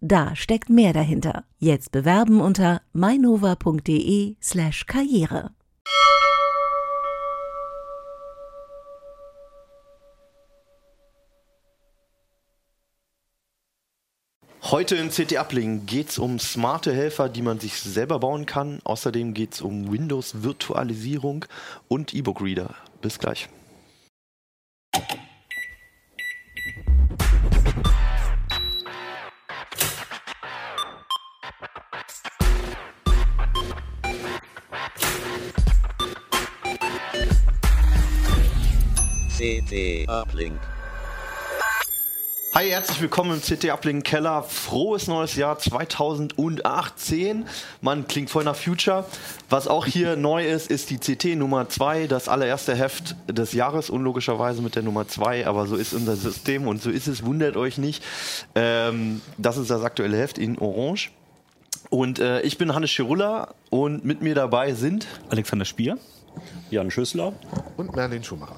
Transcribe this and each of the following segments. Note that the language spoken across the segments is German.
Da steckt mehr dahinter. Jetzt bewerben unter mainova.de/karriere. Heute in CT Uplink geht es um smarte Helfer, die man sich selber bauen kann. Außerdem geht es um Windows-Virtualisierung und E-Book-Reader. Bis gleich. CT Uplink. Hi, herzlich willkommen im CT Uplink Keller. Frohes neues Jahr 2018. Man klingt voll nach Future. Was auch hier neu ist, ist die CT Nummer 2, das allererste Heft des Jahres, unlogischerweise mit der Nummer 2, aber so ist unser System und so ist es, wundert euch nicht. Ähm, das ist das aktuelle Heft in Orange. Und äh, ich bin Hannes Schirulla und mit mir dabei sind Alexander Spier. Jan Schüssler. Und Merlin Schumacher.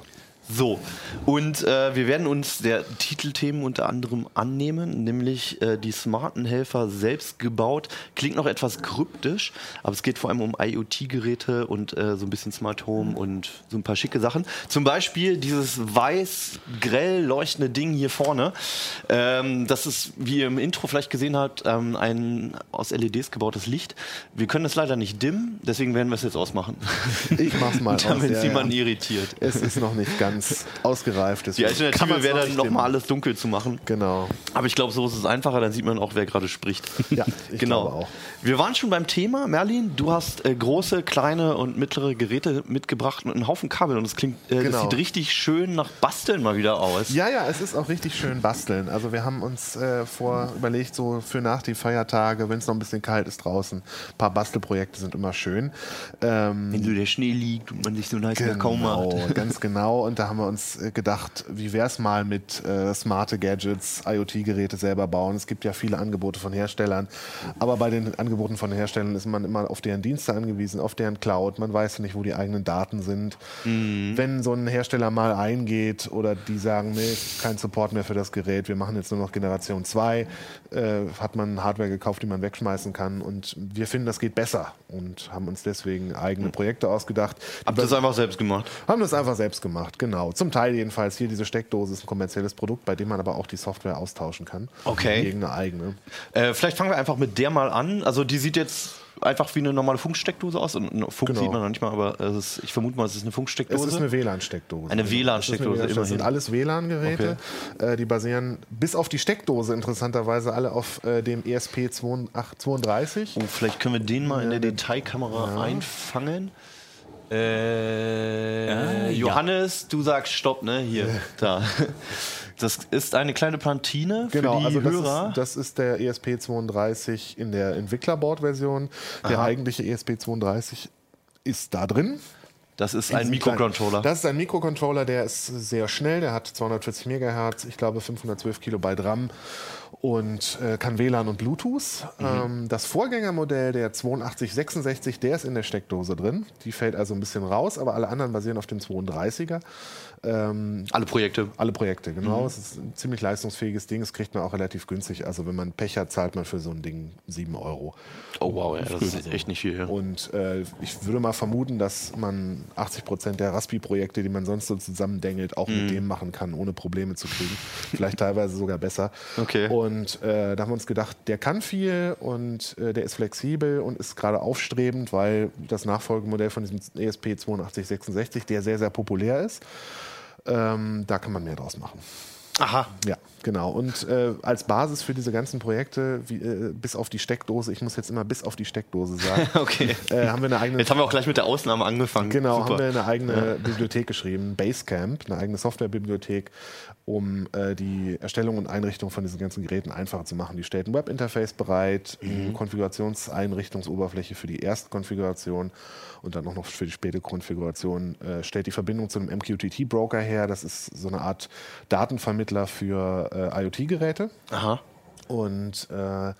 So, und äh, wir werden uns der Titelthemen unter anderem annehmen, nämlich äh, die smarten Helfer selbst gebaut. Klingt noch etwas kryptisch, aber es geht vor allem um IoT-Geräte und äh, so ein bisschen Smart Home und so ein paar schicke Sachen. Zum Beispiel dieses weiß, grell leuchtende Ding hier vorne. Ähm, das ist, wie ihr im Intro vielleicht gesehen habt, ähm, ein aus LEDs gebautes Licht. Wir können es leider nicht dimmen, deswegen werden wir es jetzt ausmachen. Ich mach's mal Damit aus. ist Ja, niemand ja. irritiert. Es ist noch nicht ganz ausgereift. Die deswegen kann Alternative wäre noch dann nochmal alles dunkel zu machen. Genau. Aber ich glaube, so ist es einfacher, dann sieht man auch, wer gerade spricht. Ja, ich genau. glaube auch. Wir waren schon beim Thema. Merlin, du hast äh, große, kleine und mittlere Geräte mitgebracht mit einem Haufen Kabel und es klingt, äh, das Genau. sieht richtig schön nach Basteln mal wieder aus. Ja, ja, es ist auch richtig schön basteln. Also wir haben uns äh, vor überlegt, so für nach die Feiertage, wenn es noch ein bisschen kalt ist draußen, ein paar Bastelprojekte sind immer schön. Ähm, Wenn so der Schnee liegt und man sich so einen Kakao Genau, macht. ganz genau. Und da haben wir uns äh, gedacht, wie wäre es mal mit äh, smarte Gadgets, IoT-Geräte selber bauen. Es gibt ja viele Angebote von Herstellern, aber bei den Angeboten von Herstellern ist man immer auf deren Dienste angewiesen, auf deren Cloud. Man weiß ja nicht, wo die eigenen Daten sind. Mhm. Wenn so ein Hersteller mal eingeht oder die sagen, nee, kein Support mehr für das Gerät, wir machen jetzt nur noch Generation 2, äh, hat man Hardware gekauft, die man wegschmeißen kann. Und wir finden, das geht besser und haben uns deswegen eigene Projekte ausgedacht. Habt ihr das einfach selbst gemacht? haben das einfach selbst gemacht, genau. Zum Teil jedenfalls. Hier diese Steckdose ist ein kommerzielles Produkt, bei dem man aber auch die Software austauschen kann. Okay. Gegen eine eigene. Äh, vielleicht fangen wir einfach mit der mal an. Also die sieht jetzt einfach wie eine normale Funksteckdose aus. Und Funk Genau. sieht man noch nicht mal, aber es ist, ich vermute mal, es ist eine Es Funksteckdose. ist eine WLAN-Steckdose. Eine Es WLAN-Steckdose, eine Das sind alles WLAN-Geräte. Äh, die basieren bis auf die Steckdose interessanterweise alle auf äh, dem ESP32. Oh, vielleicht können wir den mal in der Ja, Detailkamera einfangen. Äh, Äh, Johannes, du sagst Stopp, ne? Hier, da. Das ist eine kleine Plantine für Genau, die also das Hörer. ist, das ist der ESP32 in der Entwicklerbord-Version. Der eigentliche ESP32 ist da drin. Das ist ein Mikrocontroller. Das ist ein Mikrocontroller, der ist sehr schnell, der hat 240 Megahertz, ich glaube 512 Kilobyte RAM und äh, kann WLAN und Bluetooth. Mhm. Ähm, das Vorgängermodell, der 8266, der ist in der Steckdose drin. Die fällt also ein bisschen raus, aber alle anderen basieren auf dem 32er. Ähm, Alle Projekte. alle Projekte, Mhm. genau. Es ist ein ziemlich leistungsfähiges Ding. Das kriegt man auch relativ günstig. Also wenn man Pech hat, zahlt man für so ein Ding 7 Euro. Oh wow, ja, das ist echt nicht viel. Ja. Und äh, ich würde mal vermuten, dass man 80 Prozent der Raspi-Projekte, die man sonst so zusammendengelt, auch Mhm. mit dem machen kann, ohne Probleme zu kriegen. Vielleicht teilweise sogar besser. Okay. Und äh, da haben wir uns gedacht, der kann viel und äh, der ist flexibel und ist gerade aufstrebend, weil das Nachfolgemodell von diesem ESP 8266, der sehr, sehr populär ist, ähm, da kann man mehr draus machen. Aha. Ja, Genau, und äh, als Basis für diese ganzen Projekte, wie, äh, bis auf die Steckdose, ich muss jetzt immer bis auf die Steckdose sagen, Okay. äh, haben wir eine eigene Jetzt haben wir auch gleich mit der Ausnahme angefangen. Genau, Super. haben wir eine eigene Bibliothek geschrieben, Basecamp, eine eigene Softwarebibliothek, um äh, die Erstellung und Einrichtung von diesen ganzen Geräten einfacher zu machen. Die stellt ein Webinterface bereit, eine Konfigurationseinrichtungsoberfläche für die erste Konfiguration und dann auch noch für die späte Konfiguration, äh, stellt die Verbindung zu einem MQTT-Broker her. Das ist so eine Art Datenvermittler für äh, IoT-Geräte Aha. und äh,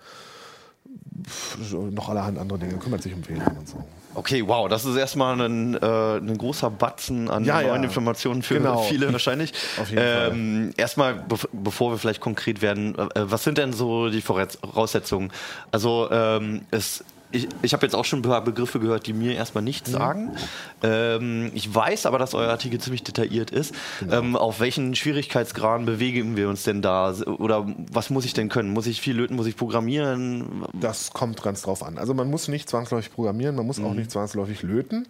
noch allerhand andere Dinge. Kümmert sich um WLAN und so. Okay, wow, das ist erstmal ein, äh, ein großer Batzen an Ja, neuen ja. Informationen für Genau. viele wahrscheinlich. Auf jeden Fall. ähm, Erstmal, bev bevor wir vielleicht konkret werden, äh, was sind denn so die Voraus- Voraussetzungen? Also ähm, es ich, ich habe jetzt auch schon ein paar Begriffe gehört, die mir erstmal nichts Mhm. sagen. Ähm, ich weiß aber, dass euer Artikel ziemlich detailliert ist. Genau. Ähm, auf welchen Schwierigkeitsgraden bewegen wir uns denn da? Oder was muss ich denn können? Muss ich viel löten? Muss ich programmieren? Das kommt ganz drauf an. Also man muss nicht zwangsläufig programmieren, man muss Mhm. auch nicht zwangsläufig löten.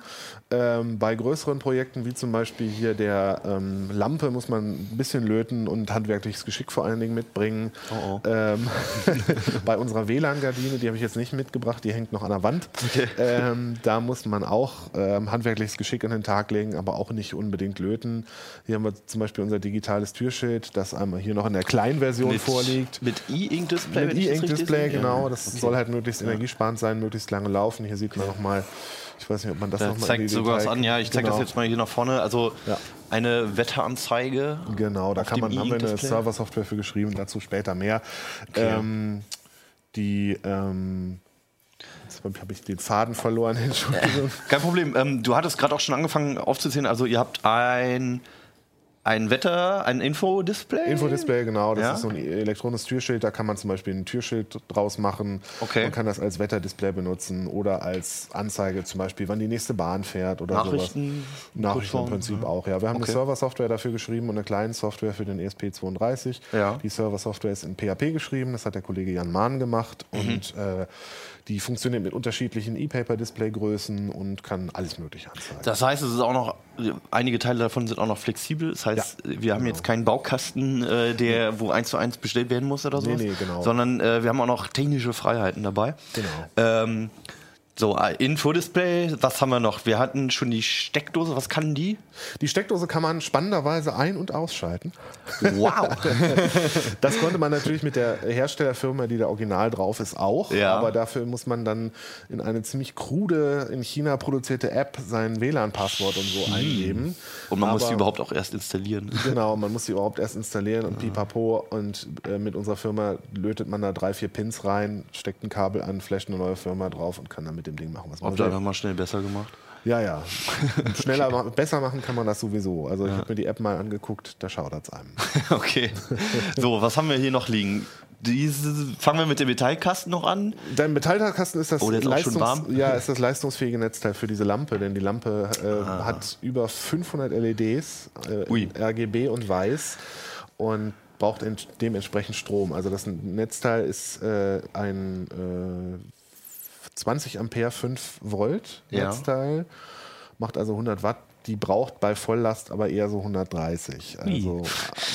Ähm, bei größeren Projekten wie zum Beispiel hier der ähm, Lampe muss man ein bisschen löten und handwerkliches Geschick vor allen Dingen mitbringen. Oh, oh. Ähm, bei unserer WLAN-Gardine, die habe ich jetzt nicht mitgebracht, die hängt noch an der Wand. Ähm, da muss man auch ähm, handwerkliches Geschick an den Tag legen, aber auch nicht unbedingt löten. Hier haben wir zum Beispiel unser digitales Türschild, das einmal hier noch in der kleinen Version vorliegt. Mit E-Ink-Display? Mit E-Ink-Display, genau. Ja. Das Okay. soll halt möglichst energiesparend sein, möglichst lange laufen. Hier sieht man nochmal, ich weiß nicht, ob man das Da nochmal zeigt sogar was an. Ja, ich zeige genau. das jetzt mal hier nach vorne. Also Ja. eine Wetteranzeige. Genau, da kann man, haben wir eine. Server-Software für geschrieben, dazu später mehr. Ähm, die, ähm, jetzt habe ich den Faden verloren. Kein Problem. Ähm, du hattest gerade auch schon angefangen aufzuzählen. Also ihr habt ein, ein Wetter, ein Infodisplay. Infodisplay, genau. Das Ja? ist so ein elektronisches Türschild. Da kann man zum Beispiel ein Türschild draus machen. Okay. Man kann das als Wetterdisplay benutzen oder als Anzeige, zum Beispiel, wann die nächste Bahn fährt oder Nachrichten, sowas. Nachrichten im Prinzip ja. auch, ja. Wir haben Okay. eine Server-Software dafür geschrieben und eine kleine Software für den E ESP32. Ja. Die Server-Software ist in PHP geschrieben. Das hat der Kollege Jan Mahn gemacht. Mhm. Und äh, die funktioniert mit unterschiedlichen E-Paper-Display-Größen und kann alles Mögliche anzeigen. Das heißt, es ist auch noch, einige Teile davon sind auch noch flexibel. Das heißt, wir haben jetzt keinen Baukasten, äh, der, wo eins zu eins bestellt werden muss oder so. nee, genau. Sondern äh, wir haben auch noch technische Freiheiten dabei. Genau. Ähm, so, äh, Infodisplay, was haben wir noch? Wir hatten schon die Steckdose, was kann die? Die Steckdose kann man spannenderweise ein- und ausschalten. Wow! Das konnte man natürlich mit der Herstellerfirma, die da original drauf ist, auch. Ja. Aber dafür muss man dann in eine ziemlich krude, in China produzierte App sein WLAN-Passwort und so eingeben. Und man muss Aber- die überhaupt auch erst installieren. Genau, man muss die überhaupt erst installieren und pipapo. Und äh, mit unserer Firma lötet man da drei, vier Pins rein, steckt ein Kabel an, flasht eine neue Firma drauf und kann dann mit dem Ding machen, was man Habt ihr will. einfach mal schnell besser gemacht? Ja, ja. Schneller, ma- besser machen kann man das sowieso. Also ich habe mir die App mal angeguckt, da schaudert es einem. Okay. So, was haben wir hier noch liegen? Diese, fangen wir mit dem Metallkasten noch an. Dein Metallkasten ist das, Oh, warm. ja, ist das leistungsfähige Netzteil für diese Lampe, denn die Lampe äh, hat über 500 LEDs, äh, RGB und weiß und braucht ent- dementsprechend Strom. Also das Netzteil ist äh, ein äh, 20 Ampere 5 Volt Ja. Netzteil, macht also 100 Watt. Die braucht bei Volllast aber eher so 130. Also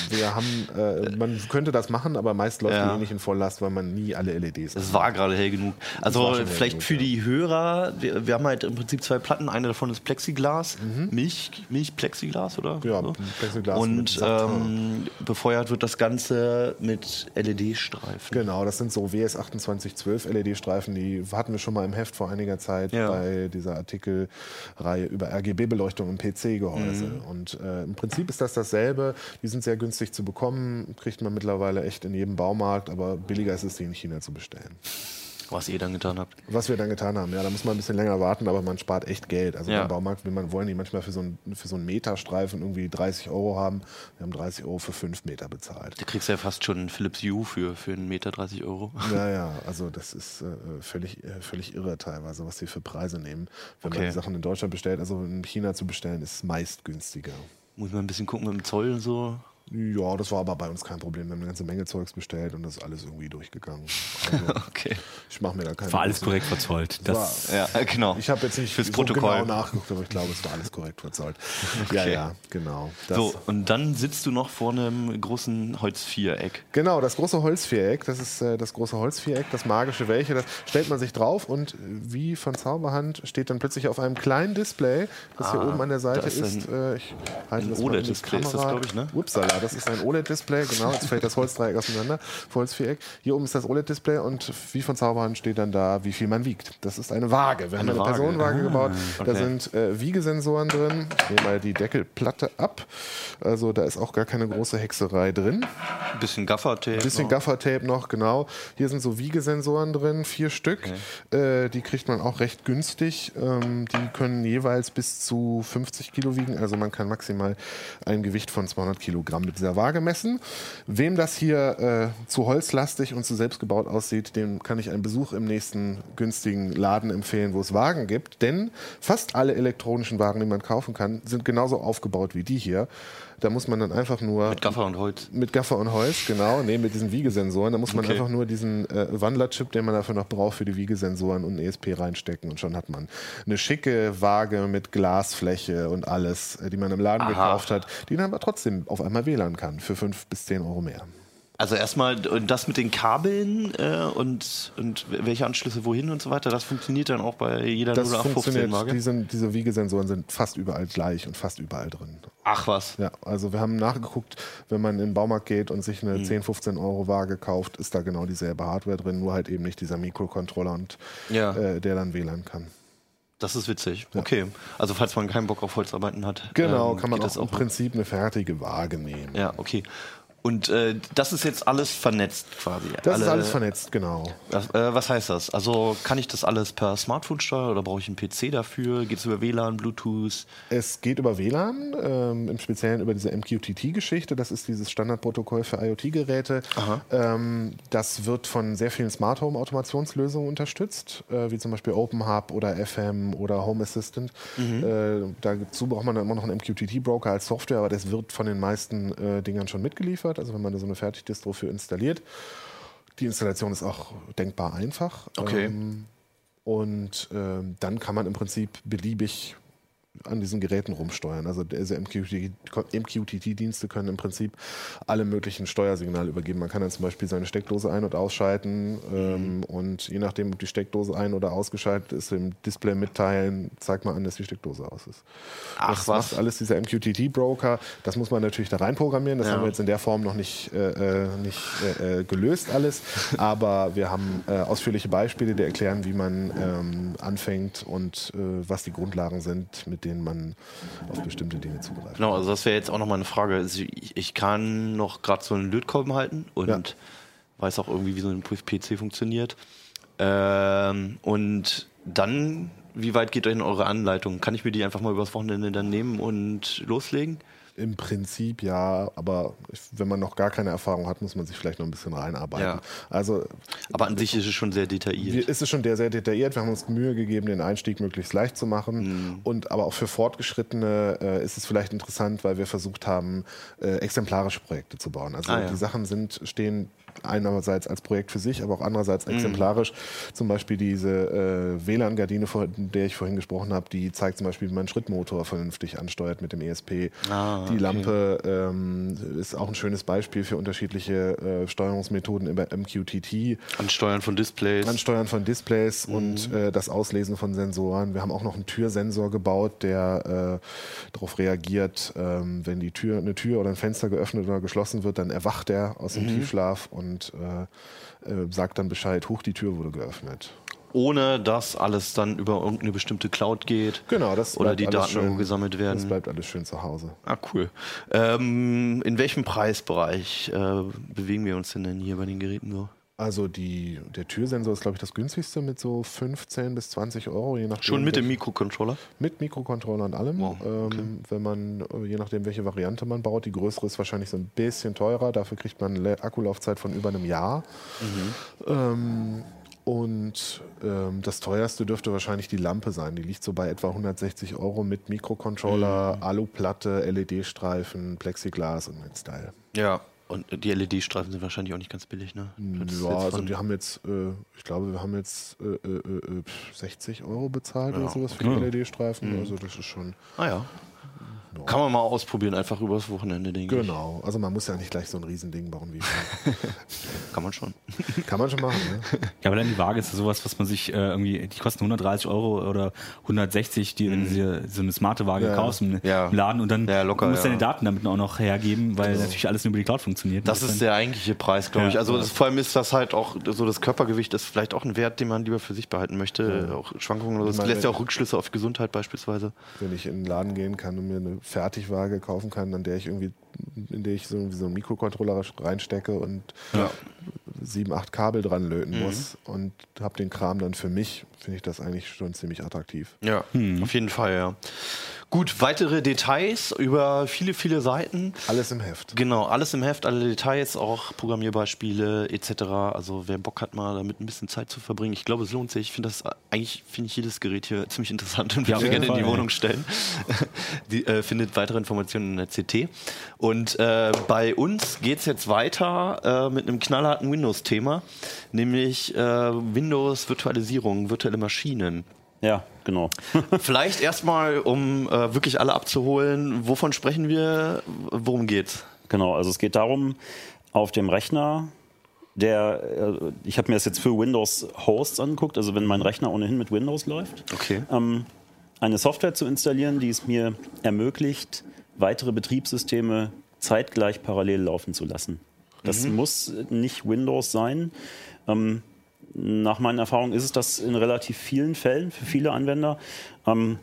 wir haben, äh, man könnte das machen, aber meist läuft Ja. die eh nicht in Volllast, weil man nie alle LEDs Es war gerade hell genug. Also vielleicht genug, für ja. die Hörer, wir, wir haben halt im Prinzip zwei Platten. Eine davon ist Plexiglas, Milch, Milch-Plexiglas, oder? Mhm. Ja, Plexiglas mit Und ähm, befeuert wird das Ganze mit LED-Streifen. Genau, das sind so WS2812 LED-Streifen, die hatten wir schon mal im Heft vor einiger Zeit Ja. bei dieser Artikelreihe über RGB-Beleuchtung PC-Gehäuse. Mhm. Und äh, im Prinzip ist das dasselbe. Die sind sehr günstig zu bekommen, kriegt man mittlerweile echt in jedem Baumarkt, aber billiger ist es, die in China zu bestellen. Was ihr dann getan habt. Was wir dann getan haben, ja, da muss man ein bisschen länger warten, aber man spart echt Geld. Also Ja. beim Baumarkt will man, wollen die manchmal für so, einen, für so einen Meterstreifen irgendwie 30 Euro haben. Wir haben 30 Euro für 5 Meter bezahlt. Da kriegst du ja fast schon einen Philips Hue für, für einen Meter 30 Euro. Ja, ja, also das ist äh, völlig, äh, völlig irre teilweise, was sie für Preise nehmen. Wenn Okay. man die Sachen in Deutschland bestellt, also in China zu bestellen, ist meist günstiger. Muss man ein bisschen gucken mit dem Zoll und so. Ja, das war aber bei uns kein Problem. Wir haben eine ganze Menge Zeugs bestellt und das ist alles irgendwie durchgegangen. Also, Okay. ich mache mir da keine War alles korrekt verzollt. Das, Ja, äh, genau. Ich habe jetzt nicht Fürs so Protokoll. genau nachgeguckt, aber ich glaube, es war alles korrekt verzollt. Ja, Okay. ja, genau. Das, So, und dann sitzt du noch vor einem großen Holzviereck. Genau, das große Holzviereck, das ist äh, das große Holzviereck, das magische welche, das stellt man sich drauf und äh, wie von Zauberhand steht dann plötzlich auf einem kleinen Display, das hier Ah, oben an der Seite ist ist. ein- äh, ich halte ein das OLED-Display ist das, Kamera. glaub ich, ne? Upsala, das ist ein OLED-Display, genau, jetzt fällt das Holzdreieck auseinander, Holzviereck. Hier oben ist das OLED-Display und wie von Zauberhand steht dann da, wie viel man wiegt. Das ist eine Waage. Wir haben Eine eine Waage. Personenwaage gebaut, da okay. sind äh, Wiegesensoren drin. Ich nehme mal die Deckelplatte ab. Also da ist auch gar keine große Hexerei drin. Ein bisschen Gaffertape. Bisschen noch. Gaffertape noch, genau. Hier sind so Wiegesensoren drin, vier Stück. Äh, die kriegt man auch recht günstig. Ähm, die können jeweils bis zu 50 Kilo wiegen. Also man kann maximal ein Gewicht von 200 Kilogramm mit dieser Waage messen. Wem das hier äh, zu holzlastig und zu selbstgebaut aussieht, dem kann ich einen Besuch im nächsten günstigen Laden empfehlen, wo es Wagen gibt. Denn fast alle elektronischen Wagen, die man kaufen kann, sind genauso aufgebaut wie die hier. Da muss man dann einfach nur Mit Gaffer und Holz. mit Gaffer und Holz, genau, nee, mit diesen Wiegesensoren. Da muss man Okay. einfach nur diesen äh, Wandlerchip, den man dafür noch braucht, für die Wiegesensoren und ESP reinstecken und schon hat man eine schicke Waage mit Glasfläche und alles, äh, die man im Laden Aha. gekauft hat, die dann aber trotzdem auf einmal WLAN kann für 5 bis 10 Euro mehr. Also erstmal das mit den Kabeln äh, und, und welche Anschlüsse wohin und so weiter, das funktioniert dann auch bei jeder Das 0815 funktioniert, Waage. die sind, diese Wiegesensoren sind fast überall gleich und fast überall drin. Ach was. Ja, also wir haben nachgeguckt, wenn man in den Baumarkt geht und sich eine 10, 15 Euro Waage kauft, ist da genau dieselbe Hardware drin, nur halt eben nicht dieser Mikrocontroller und Ja. äh, der dann WLAN kann. Das ist witzig. Okay. Also falls man keinen Bock auf Holzarbeiten hat. Genau, ähm, kann man auch das im Prinzip eine fertige Waage nehmen. Ja, okay. Und äh, das ist jetzt alles vernetzt quasi. Das Alle- ist alles vernetzt, genau. Was, äh, was heißt das? Also kann ich das alles per Smartphone steuern oder brauche ich einen PC dafür? Geht es über WLAN, Bluetooth? Es geht über WLAN, ähm, im Speziellen über diese MQTT-Geschichte. Das ist dieses Standardprotokoll für IoT-Geräte. Ähm, das wird von sehr vielen Smart Home-Automationslösungen unterstützt, äh, wie zum Beispiel OpenHub oder FM oder Home Assistant. Äh, dazu braucht man dann immer noch einen MQTT-Broker als Software, aber das wird von den meisten äh, Dingern schon mitgeliefert. Also wenn man da so eine Fertigdistro für installiert. Die Installation ist auch denkbar einfach. Okay. Ähm, und ähm, dann kann man im Prinzip beliebig an diesen Geräten rumsteuern. Also diese MQTT-Dienste können im Prinzip alle möglichen Steuersignale übergeben. Man kann dann zum Beispiel seine Steckdose ein- und ausschalten ähm, und je nachdem, ob die Steckdose ein- oder ausgeschaltet ist, im Display mitteilen, zeigt man an, dass die Steckdose aus ist. Ach, das was? macht alles dieser MQTT-Broker. Das muss man natürlich da reinprogrammieren. Das Ja. haben wir jetzt in der Form noch nicht, äh, äh, nicht äh, äh, gelöst alles. Aber wir haben äh, ausführliche Beispiele, die erklären, wie man ähm, anfängt und äh, was die Grundlagen sind, mit denen man auf bestimmte Dinge zugreift. Genau, also das wäre jetzt auch nochmal eine Frage. Also ich, ich kann noch gerade so einen Lötkolben halten und Ja. weiß auch irgendwie, wie so ein PC funktioniert. Ähm, und dann, wie weit geht denn eure Anleitung? Kann ich mir die einfach mal übers Wochenende dann nehmen und loslegen? Im Prinzip ja, aber ich- wenn man noch gar keine Erfahrung hat, muss man sich vielleicht noch ein bisschen reinarbeiten. Ja. Also Aber an sich ist es schon sehr detailliert. Wir, ist es schon sehr, sehr detailliert. Wir haben uns Mühe gegeben, den Einstieg möglichst leicht zu machen. Und aber auch für Fortgeschrittene äh, ist es vielleicht interessant, weil wir versucht haben, äh, exemplarische Projekte zu bauen. Also Ah, ja. die Sachen sind, stehen einerseits als Projekt für sich, aber auch andererseits exemplarisch. Zum Beispiel diese äh, WLAN-Gardine, von der ich vorhin gesprochen habe, die zeigt zum Beispiel, wie man einen Schrittmotor vernünftig ansteuert mit dem ESP. Ah, die okay. Lampe ähm, ist auch ein schönes Beispiel für unterschiedliche äh, Steuerungsmethoden über MQTT. Ansteuern von Displays. Ansteuern von Displays Mhm. und äh, das Auslesen von Sensoren. Wir haben auch noch einen Türsensor gebaut, der äh, darauf reagiert, ähm, wenn die Tür, eine Tür oder ein Fenster geöffnet oder geschlossen wird, dann erwacht er aus dem Mhm. Tiefschlaf und äh, äh, sagt dann Bescheid, hoch, die Tür wurde geöffnet. ohne dass alles dann über irgendeine bestimmte Cloud geht. Genau, das Oder die Daten irgendwo gesammelt werden. Das bleibt alles schön zu Hause. Ah, cool. Ähm, in welchem Preisbereich äh, bewegen wir uns denn, denn hier bei den Geräten so? Also die, der Türsensor ist, glaube ich, das günstigste mit so 15 bis 20 Euro, je nachdem. Schon mit dem Mikrocontroller? Mit Mikrocontroller und allem. Wow, ähm, wenn man, äh, je nachdem, welche Variante man baut, die größere ist wahrscheinlich so ein bisschen teurer. Dafür kriegt man eine Akkulaufzeit von über einem Jahr. Mhm. Ähm, Und ähm, das teuerste dürfte wahrscheinlich die Lampe sein. Die liegt so bei etwa 160 Euro mit Mikrocontroller, Aluplatte, LED-Streifen, Plexiglas und mit Style. Ja. Und die LED-Streifen sind wahrscheinlich auch nicht ganz billig, ne? Das ist Ja, also die haben jetzt, äh, ich glaube, wir haben jetzt äh, äh, äh, 60 Euro bezahlt Ja, oder sowas für okay. die LED-Streifen. Also das ist schon. ah ja. Kann man mal ausprobieren, einfach übers Wochenende, denke ich. Genau. Also man muss ja nicht gleich so ein Riesending bauen wie Kann man schon. Kann man schon machen, ne? Ja, aber dann die Waage ist ja sowas, was man sich äh, irgendwie, die kosten 130 Euro oder 160, die, wenn du dir so eine smarte Waage Ja. kaufst im, Ja. im Laden und dann Ja, locker, musst du ja. deine Daten damit auch noch hergeben, weil natürlich alles nur über die Cloud funktioniert. Das ist der eigentliche Preis, glaube Ja. ich. Also das, vor allem ist das halt auch so das Körpergewicht ist vielleicht auch ein Wert, den man lieber für sich behalten möchte. Auch Schwankungen oder so. Ich Das meine, lässt ja auch Rückschlüsse auf Gesundheit beispielsweise. Wenn ich in den Laden gehen kann und mir eine Fertigwaage kaufen kann, an der ich irgendwie, in der ich so, so einen Mikrocontroller reinstecke und Ja. sieben, acht Kabel dran Mhm. löten muss und habe den Kram dann für mich, finde ich das eigentlich schon ziemlich attraktiv. Ja, auf jeden Fall, ja. Gut, weitere Details über viele, viele Seiten. Alles im Heft. Genau, alles im Heft, alle Details, auch Programmierbeispiele etc. Also wer Bock hat, mal damit ein bisschen Zeit zu verbringen, ich glaube, es lohnt sich. Ich finde das eigentlich finde ich jedes Gerät hier ziemlich interessant und Ja, würde auf gerne in die Wohnung stellen. die äh, findet weitere Informationen in der CT. Und äh, bei uns geht es jetzt weiter äh, mit einem knallharten Windows-Thema, nämlich äh, Windows-Virtualisierung, virtuelle Maschinen. Ja, genau. Vielleicht erstmal, um äh, wirklich alle abzuholen, wovon sprechen wir, worum geht's? Genau, also es geht darum, auf dem Rechner, der, äh, ich habe mir das jetzt für Windows Hosts angeguckt, also wenn mein Rechner ohnehin mit Windows läuft, Okay. ähm, eine Software zu installieren, die es mir ermöglicht, weitere Betriebssysteme zeitgleich parallel laufen zu lassen. Das muss nicht Windows sein. Ähm, nach meinen Erfahrungen ist es das in relativ vielen Fällen für viele Anwender. Ähm,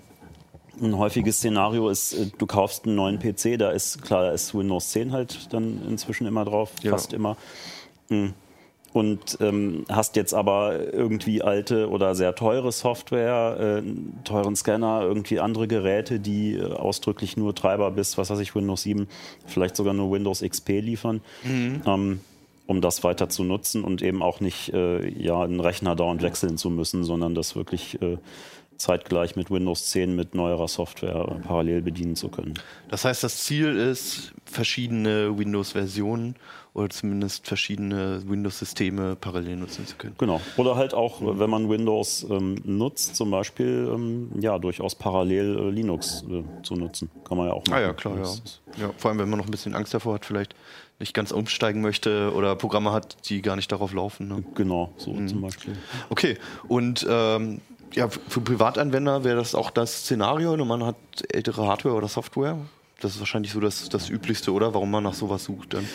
ein häufiges Szenario ist, äh, du kaufst einen neuen PC, da ist klar, da ist Windows 10 halt dann inzwischen immer drauf, Ja. fast immer. Mm. Und ähm, hast jetzt aber irgendwie alte oder sehr teure Software, äh, teuren Scanner, irgendwie andere Geräte, die äh, ausdrücklich nur Treiber bis, was weiß ich, Windows 7, vielleicht sogar nur Windows XP liefern. Ähm, um das weiter zu nutzen und eben auch nicht äh, ja, einen Rechner dauernd wechseln zu müssen, sondern das wirklich äh, zeitgleich mit Windows 10 mit neuerer Software äh, parallel bedienen zu können. Das heißt, das Ziel ist, verschiedene Windows-Versionen oder zumindest verschiedene Windows-Systeme parallel nutzen zu können. Genau. Oder halt auch, äh, wenn man Windows ähm, nutzt, zum Beispiel, ähm, ja, durchaus parallel äh, Linux äh, zu nutzen. Kann man ja auch machen. Ah ja, klar, ja. Ja. Vor allem, wenn man noch ein bisschen Angst davor hat, vielleicht nicht ganz umsteigen möchte oder Programme hat, die gar nicht darauf laufen. Ne? Genau, so Mhm. zum Beispiel. Okay, und ähm, ja, für Privatanwender wäre das auch das Szenario. und Man hat ältere Hardware oder Software. Das ist wahrscheinlich so das, das Üblichste, oder? Warum man nach sowas sucht dann.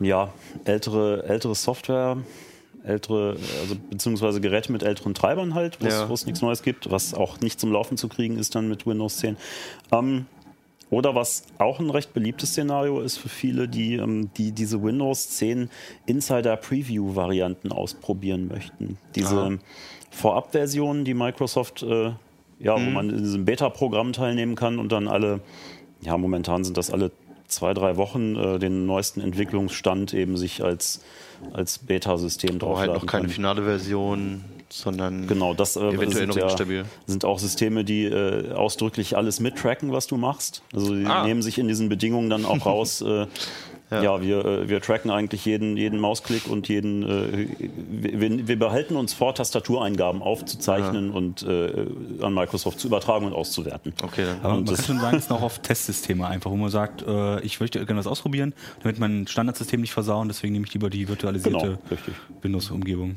Ja, ältere, ältere Software, ältere, also beziehungsweise Geräte mit älteren Treibern halt, wo es- Ja. nichts Neues gibt, was auch nicht zum Laufen zu kriegen ist dann mit Windows 10. Ähm, oder was auch ein recht beliebtes Szenario ist für viele, die, ähm, die diese Windows 10 Insider Preview Varianten ausprobieren möchten. Diese Aha. Vorabversionen, die Microsoft, äh, ja, wo man in diesem Beta-Programm teilnehmen kann und dann alle, ja, momentan sind das alle zwei, drei Wochen äh, den neuesten Entwicklungsstand eben sich als, als Beta-System Aber draufladen halt noch keine kann. finale Version, sondern Genau, das äh, eventuell sind, noch ja, instabil. sind auch Systeme, die äh, ausdrücklich alles mittracken, was du machst. Also die Ah. nehmen sich in diesen Bedingungen dann auch raus. Äh, ja, wir, äh, wir tracken eigentlich jeden, jeden Mausklick und jeden. Äh, wir, wir behalten uns vor, Tastatureingaben aufzuzeichnen und äh, an Microsoft zu übertragen und auszuwerten. Okay, dann. Aber man das- kann schon sagen, es ist noch oft Testsysteme einfach, wo man sagt, äh, ich möchte gerne was ausprobieren, damit mein Standardsystem nicht versauen, deswegen nehme ich lieber die virtualisierte Genau. Windows-Umgebung.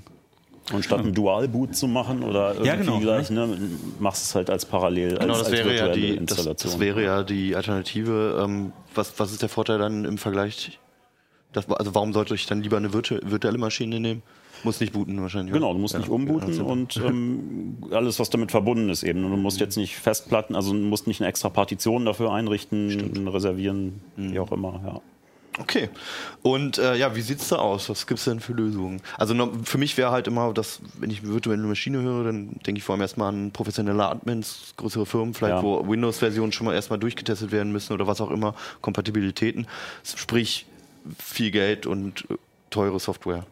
Und statt ein Dual-Boot zu machen oder irgendwie Ja, genau, gleich, ne, machst es halt als parallel, Genau, als, das als wäre ja virtuelle die, das, Installation. das wäre ja die Alternative. Ähm, was, was ist der Vorteil dann im Vergleich? Das, also warum sollte ich dann lieber eine virtu virtuelle Maschine nehmen? Muss nicht booten wahrscheinlich. Genau, du musst Ja, nicht umbooten also- und ähm, alles, was damit verbunden ist eben. Und du musst jetzt nicht Festplatten, also du musst nicht eine extra Partition dafür einrichten, reservieren, wie auch immer. Ja. Okay. Und äh, ja, wie sieht's da aus? Was gibt's denn für Lösungen? Also für mich wäre halt immer, dass, wenn ich virtuelle Maschine höre, dann denke ich vor allem erstmal an professionelle Admins, größere Firmen, vielleicht, Ja. wo Windows-Versionen schon mal erstmal durchgetestet werden müssen oder was auch immer, Kompatibilitäten. Sprich, viel Geld und teure Software.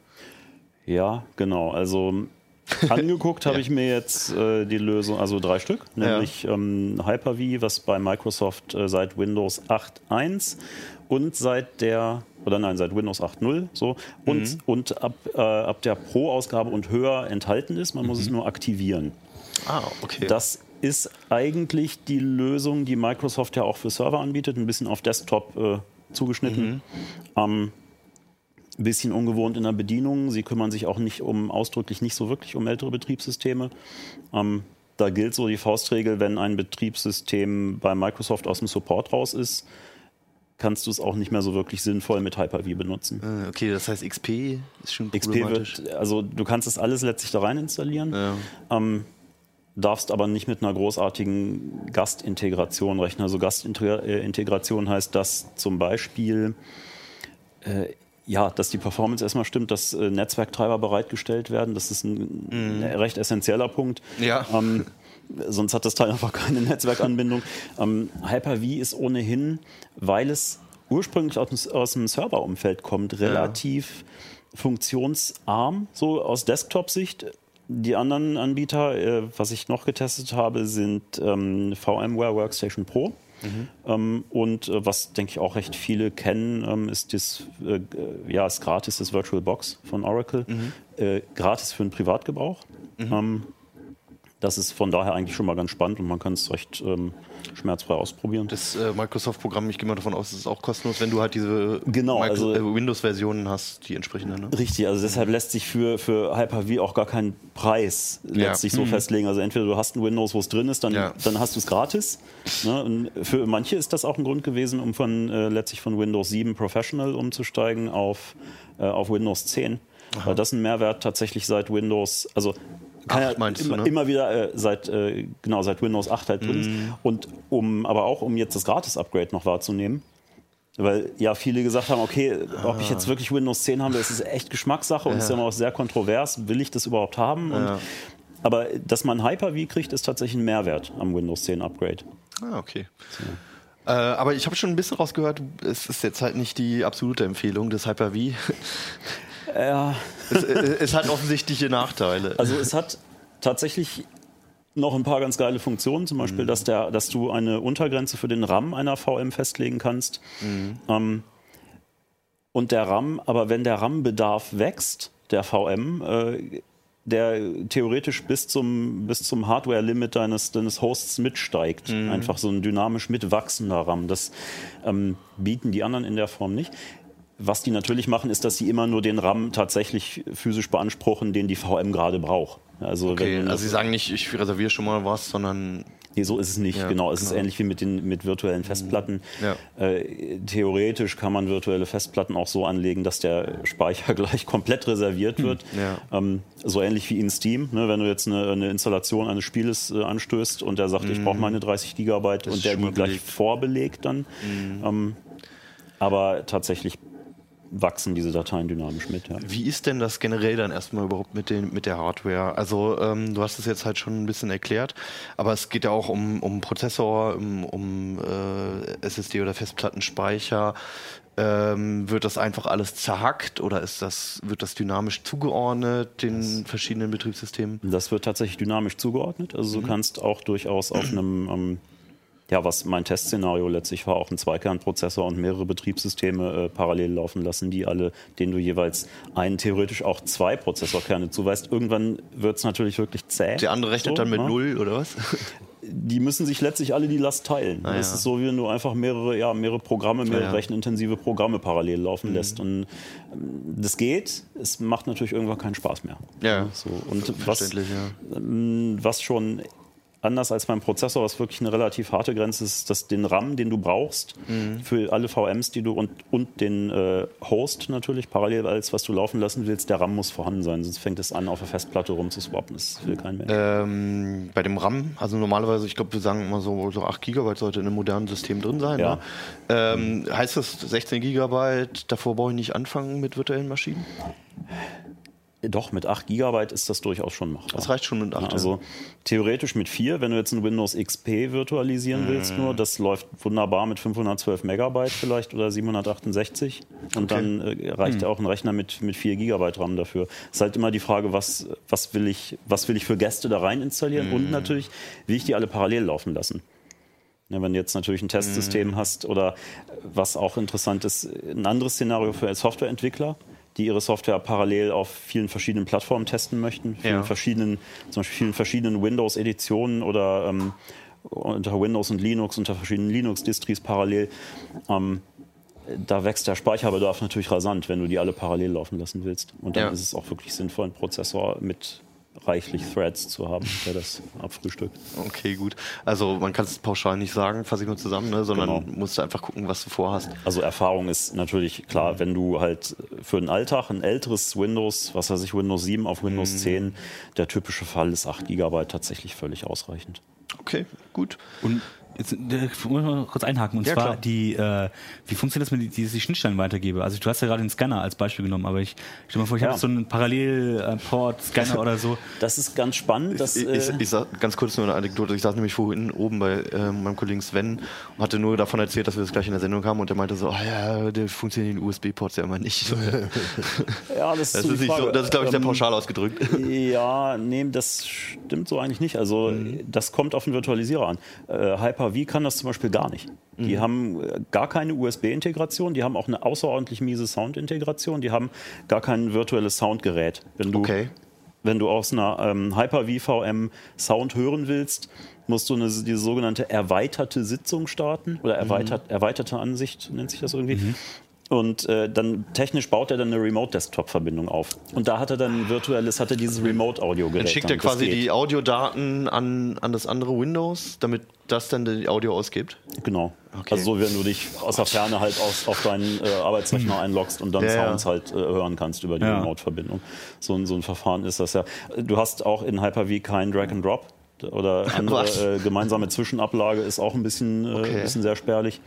ja, genau. Also Angeguckt habe ich mir jetzt äh, die Lösung, also drei Stück, nämlich ja. ähm, Hyper-V, was bei Microsoft äh, seit Windows 8.1 und seit der, oder nein, seit Windows 8.0 so, und, mhm. und ab, äh, ab der Pro-Ausgabe und höher enthalten ist. Man mhm. muss es nur aktivieren. Ah, okay. Das ist eigentlich die Lösung, die Microsoft ja auch für Server anbietet, ein bisschen auf Desktop äh, zugeschnitten. Mhm. Ähm, ein bisschen ungewohnt in der Bedienung. Sie kümmern sich auch nicht um ausdrücklich nicht so wirklich um ältere Betriebssysteme. Ähm, da gilt so die Faustregel, wenn ein Betriebssystem bei Microsoft aus dem Support raus ist, kannst du es auch nicht mehr so wirklich sinnvoll mit Hyper-V benutzen. Ah, okay, das heißt XP ist schon XP wird, also du kannst das alles letztlich da rein installieren. Ja. Ähm, darfst aber nicht mit einer großartigen Gastintegration rechnen. Also Gastintegration heißt, dass zum Beispiel äh, ja, dass die Performance erstmal stimmt, dass äh, Netzwerktreiber bereitgestellt werden. Das ist ein, mhm. recht essentieller Punkt. Ja. Ähm, sonst hat das Teil einfach keine Netzwerkanbindung. Ähm, Hyper-V ist ohnehin, weil es ursprünglich aus, aus dem Serverumfeld kommt, relativ ja. funktionsarm, so aus Desktop-Sicht. Die anderen Anbieter, äh, was ich noch getestet habe, sind ähm, VMware Workstation Pro. Mhm. Ähm, und äh, was, denke ich, auch recht viele kennen, ähm, ist das, äh, ja, ist gratis, das VirtualBox von Oracle. Mhm. Äh, gratis für den Privatgebrauch. Mhm. Ähm, das ist von daher eigentlich schon mal ganz spannend und man kann es recht ähm, schmerzfrei ausprobieren. Das äh, Microsoft-Programm, ich gehe mal davon aus, es ist auch kostenlos, wenn du halt diese genau, also, äh, Windows-Versionen hast, die entsprechenden. Ne? Richtig, also deshalb lässt sich für, für Hyper-V auch gar kein Preis letztlich ja. so mhm. festlegen. Also entweder du hast ein Windows, wo es drin ist, dann, ja. dann hast du es gratis. Ne? Und für manche ist das auch ein Grund gewesen, um von äh, letztlich von Windows 7 Professional umzusteigen auf, äh, auf Windows 10. Aha. Weil das ein Mehrwert tatsächlich seit Windows, also kann ja immer, du, ne? immer wieder äh, seit äh, genau seit Windows 8 halt drin ist. Mm. Und um aber auch um jetzt das Gratis-Upgrade noch wahrzunehmen, weil ja viele gesagt haben, okay, ob ich jetzt ah. wirklich Windows 10 habe, das ist echt Geschmackssache und ja. ist ja noch sehr kontrovers. Will ich das überhaupt haben? Und, ja. Aber dass man Hyper-V kriegt, ist tatsächlich ein Mehrwert am Windows 10 Upgrade. Ah, okay. So. Äh, aber ich habe schon ein bisschen rausgehört, es ist jetzt halt nicht die absolute Empfehlung des Hyper-V. Ja. Es, es hat offensichtliche Nachteile. Also es hat tatsächlich noch ein paar ganz geile Funktionen, zum Beispiel, mhm. dass, der, dass du eine Untergrenze für den RAM einer VM festlegen kannst. Mhm. Ähm, und der RAM, aber wenn der RAM-Bedarf wächst, der VM, äh, der theoretisch bis zum, bis zum Hardware-Limit deines, deines Hosts mitsteigt. Mhm. Einfach so ein dynamisch mitwachsender RAM. Das ähm, bieten die anderen in der Form nicht. Was die natürlich machen, ist, dass sie immer nur den RAM tatsächlich physisch beanspruchen, den die VM gerade braucht. Also, okay, also sie sagen nicht, ich reserviere schon mal was, sondern Nee, so ist es nicht. Ja, genau, es genau. ist ähnlich wie mit den mit virtuellen Festplatten. Ja. Äh, theoretisch kann man virtuelle Festplatten auch so anlegen, dass der Speicher gleich komplett reserviert hm, wird. Ja. Ähm, so ähnlich wie in Steam. Ne? Wenn du jetzt eine, eine Installation eines Spieles äh, anstößt und der sagt, mhm. ich brauche hm. meine 30 Gigabyte das und der die gleich vorbelegt dann. Mhm. Ähm, aber tatsächlich wachsen diese Dateien dynamisch mit. Ja. Wie ist denn das generell dann erstmal überhaupt mit, den, mit der Hardware? Also ähm, du hast es jetzt halt schon ein bisschen erklärt, aber es geht ja auch um, um Prozessor, um, um äh, SSD oder Festplattenspeicher. Ähm, wird das einfach alles zerhackt oder ist das, wird das dynamisch zugeordnet den das verschiedenen Betriebssystemen? Das wird tatsächlich dynamisch zugeordnet. Also mhm. du kannst auch durchaus auf einem ähm, ja, was mein Testszenario letztlich war, auch ein Zweikernprozessor und mehrere Betriebssysteme äh, parallel laufen lassen, die alle, denen du jeweils einen, theoretisch auch zwei Prozessorkerne zuweist. Irgendwann wird es natürlich wirklich zäh. Der andere rechnet so, dann mit ne? null, oder was? Die müssen sich letztlich alle die Last teilen. Ah, das ja. ist so, wie wenn du einfach mehrere, ja, mehrere Programme, mehrere ja, ja. rechenintensive Programme parallel laufen mhm. lässt. Und ähm, das geht, es macht natürlich irgendwann keinen Spaß mehr. Ja, so. Und was, ähm, was schon anders als beim Prozessor, was wirklich eine relativ harte Grenze ist, dass den RAM, den du brauchst mhm. für alle VMs, die du und, und den äh, Host natürlich parallel als was du laufen lassen willst, der RAM muss vorhanden sein, sonst fängt es an, auf der Festplatte rumzuswappen. Das will kein Mensch. Ähm, bei dem RAM, also normalerweise, ich glaube, wir sagen immer so, so 8 GB sollte in einem modernen System drin sein. Ja. Ne? Ähm, heißt das 16 GB, davor brauche ich nicht anfangen mit virtuellen Maschinen? Doch, mit 8 GB ist das durchaus schon machbar. Das reicht schon mit 8. Ja, also theoretisch mit 4, wenn du jetzt ein Windows XP virtualisieren willst nur, das läuft wunderbar mit 512 Megabyte vielleicht oder 768 und dann äh, reicht ja auch ein Rechner mit, mit 4 GB RAM dafür. Ist halt immer die Frage, was, was, will, ich, was will ich für Gäste da rein installieren und natürlich, will ich die alle parallel laufen lassen. Ja, wenn du jetzt natürlich ein Testsystem hast oder was auch interessant ist, ein anderes Szenario für Softwareentwickler, die ihre Software parallel auf vielen verschiedenen Plattformen testen möchten, vielen Ja. verschiedenen, zum Beispiel vielen verschiedenen Windows-Editionen oder ähm, unter Windows und Linux, unter verschiedenen Linux-Distries parallel. Ähm, da wächst der Speicherbedarf natürlich rasant, wenn du die alle parallel laufen lassen willst. Und dann Ja. ist es auch wirklich sinnvoll, einen Prozessor mit reichlich Threads zu haben, der das abfrühstückt. Okay, gut. Also man kann es pauschal nicht sagen, fasse ich nur zusammen, ne? sondern Genau. musst du einfach gucken, was du vorhast. Also Erfahrung ist natürlich klar, wenn du halt für den Alltag ein älteres Windows, was weiß ich, Windows 7 auf Windows 10, der typische Fall ist 8 GB tatsächlich völlig ausreichend. Okay, gut. Und jetzt äh, muss ich mal kurz einhaken. Und Ja, zwar klar. die, äh, wie funktioniert das, wenn ich die, die Schnittstellen weitergebe? Also du hast ja gerade den Scanner als Beispiel genommen, aber ich stell mal vor, ich Ja. habe so einen Parallel-Port-Scanner oder so. Das ist ganz spannend. Das, ich, äh, ich, ich sag ganz kurz nur eine Anekdote. Ich saß nämlich vorhin oben bei äh, meinem Kollegen Sven und hatte nur davon erzählt, dass wir das gleich in der Sendung haben und der meinte so, ah ja, der funktioniert in USB-Ports ja immer nicht. ja, das, Das so ist, nicht so, das ist glaube ich, der Ähm, pauschal ausgedrückt. Ja, nee, das stimmt so eigentlich nicht. Also das kommt auf den Virtualisierer an. Äh, Hyper-V kann das zum Beispiel gar nicht. Die haben äh, gar keine USB-Integration, die haben auch eine außerordentlich miese Sound-Integration, die haben gar kein virtuelles Soundgerät. Wenn du, Okay. wenn du aus einer ähm, Hyper-V VM Sound hören willst, musst du eine, diese sogenannte erweiterte Sitzung starten oder erweitert, erweiterte Ansicht nennt sich das irgendwie. Und äh, dann technisch baut er dann eine Remote-Desktop-Verbindung auf. Und da hat er dann virtuelles, hat er dieses Remote-Audio-Gerät. Dann schickt er dann. Quasi die Audiodaten an, an das andere Windows, damit das dann die Audio ausgibt. Genau. Okay. Also so, wenn du dich aus der Ferne halt aus, auf deinen äh, Arbeitsrechner einloggst und dann Ja, ja. Sounds halt äh, hören kannst über die Ja. Remote-Verbindung. So, ein- so ein Verfahren ist das ja. Du hast auch in Hyper-V kein Drag and Drop oder andere äh, gemeinsame Zwischenablage ist auch ein bisschen, äh, Okay. ein bisschen sehr spärlich.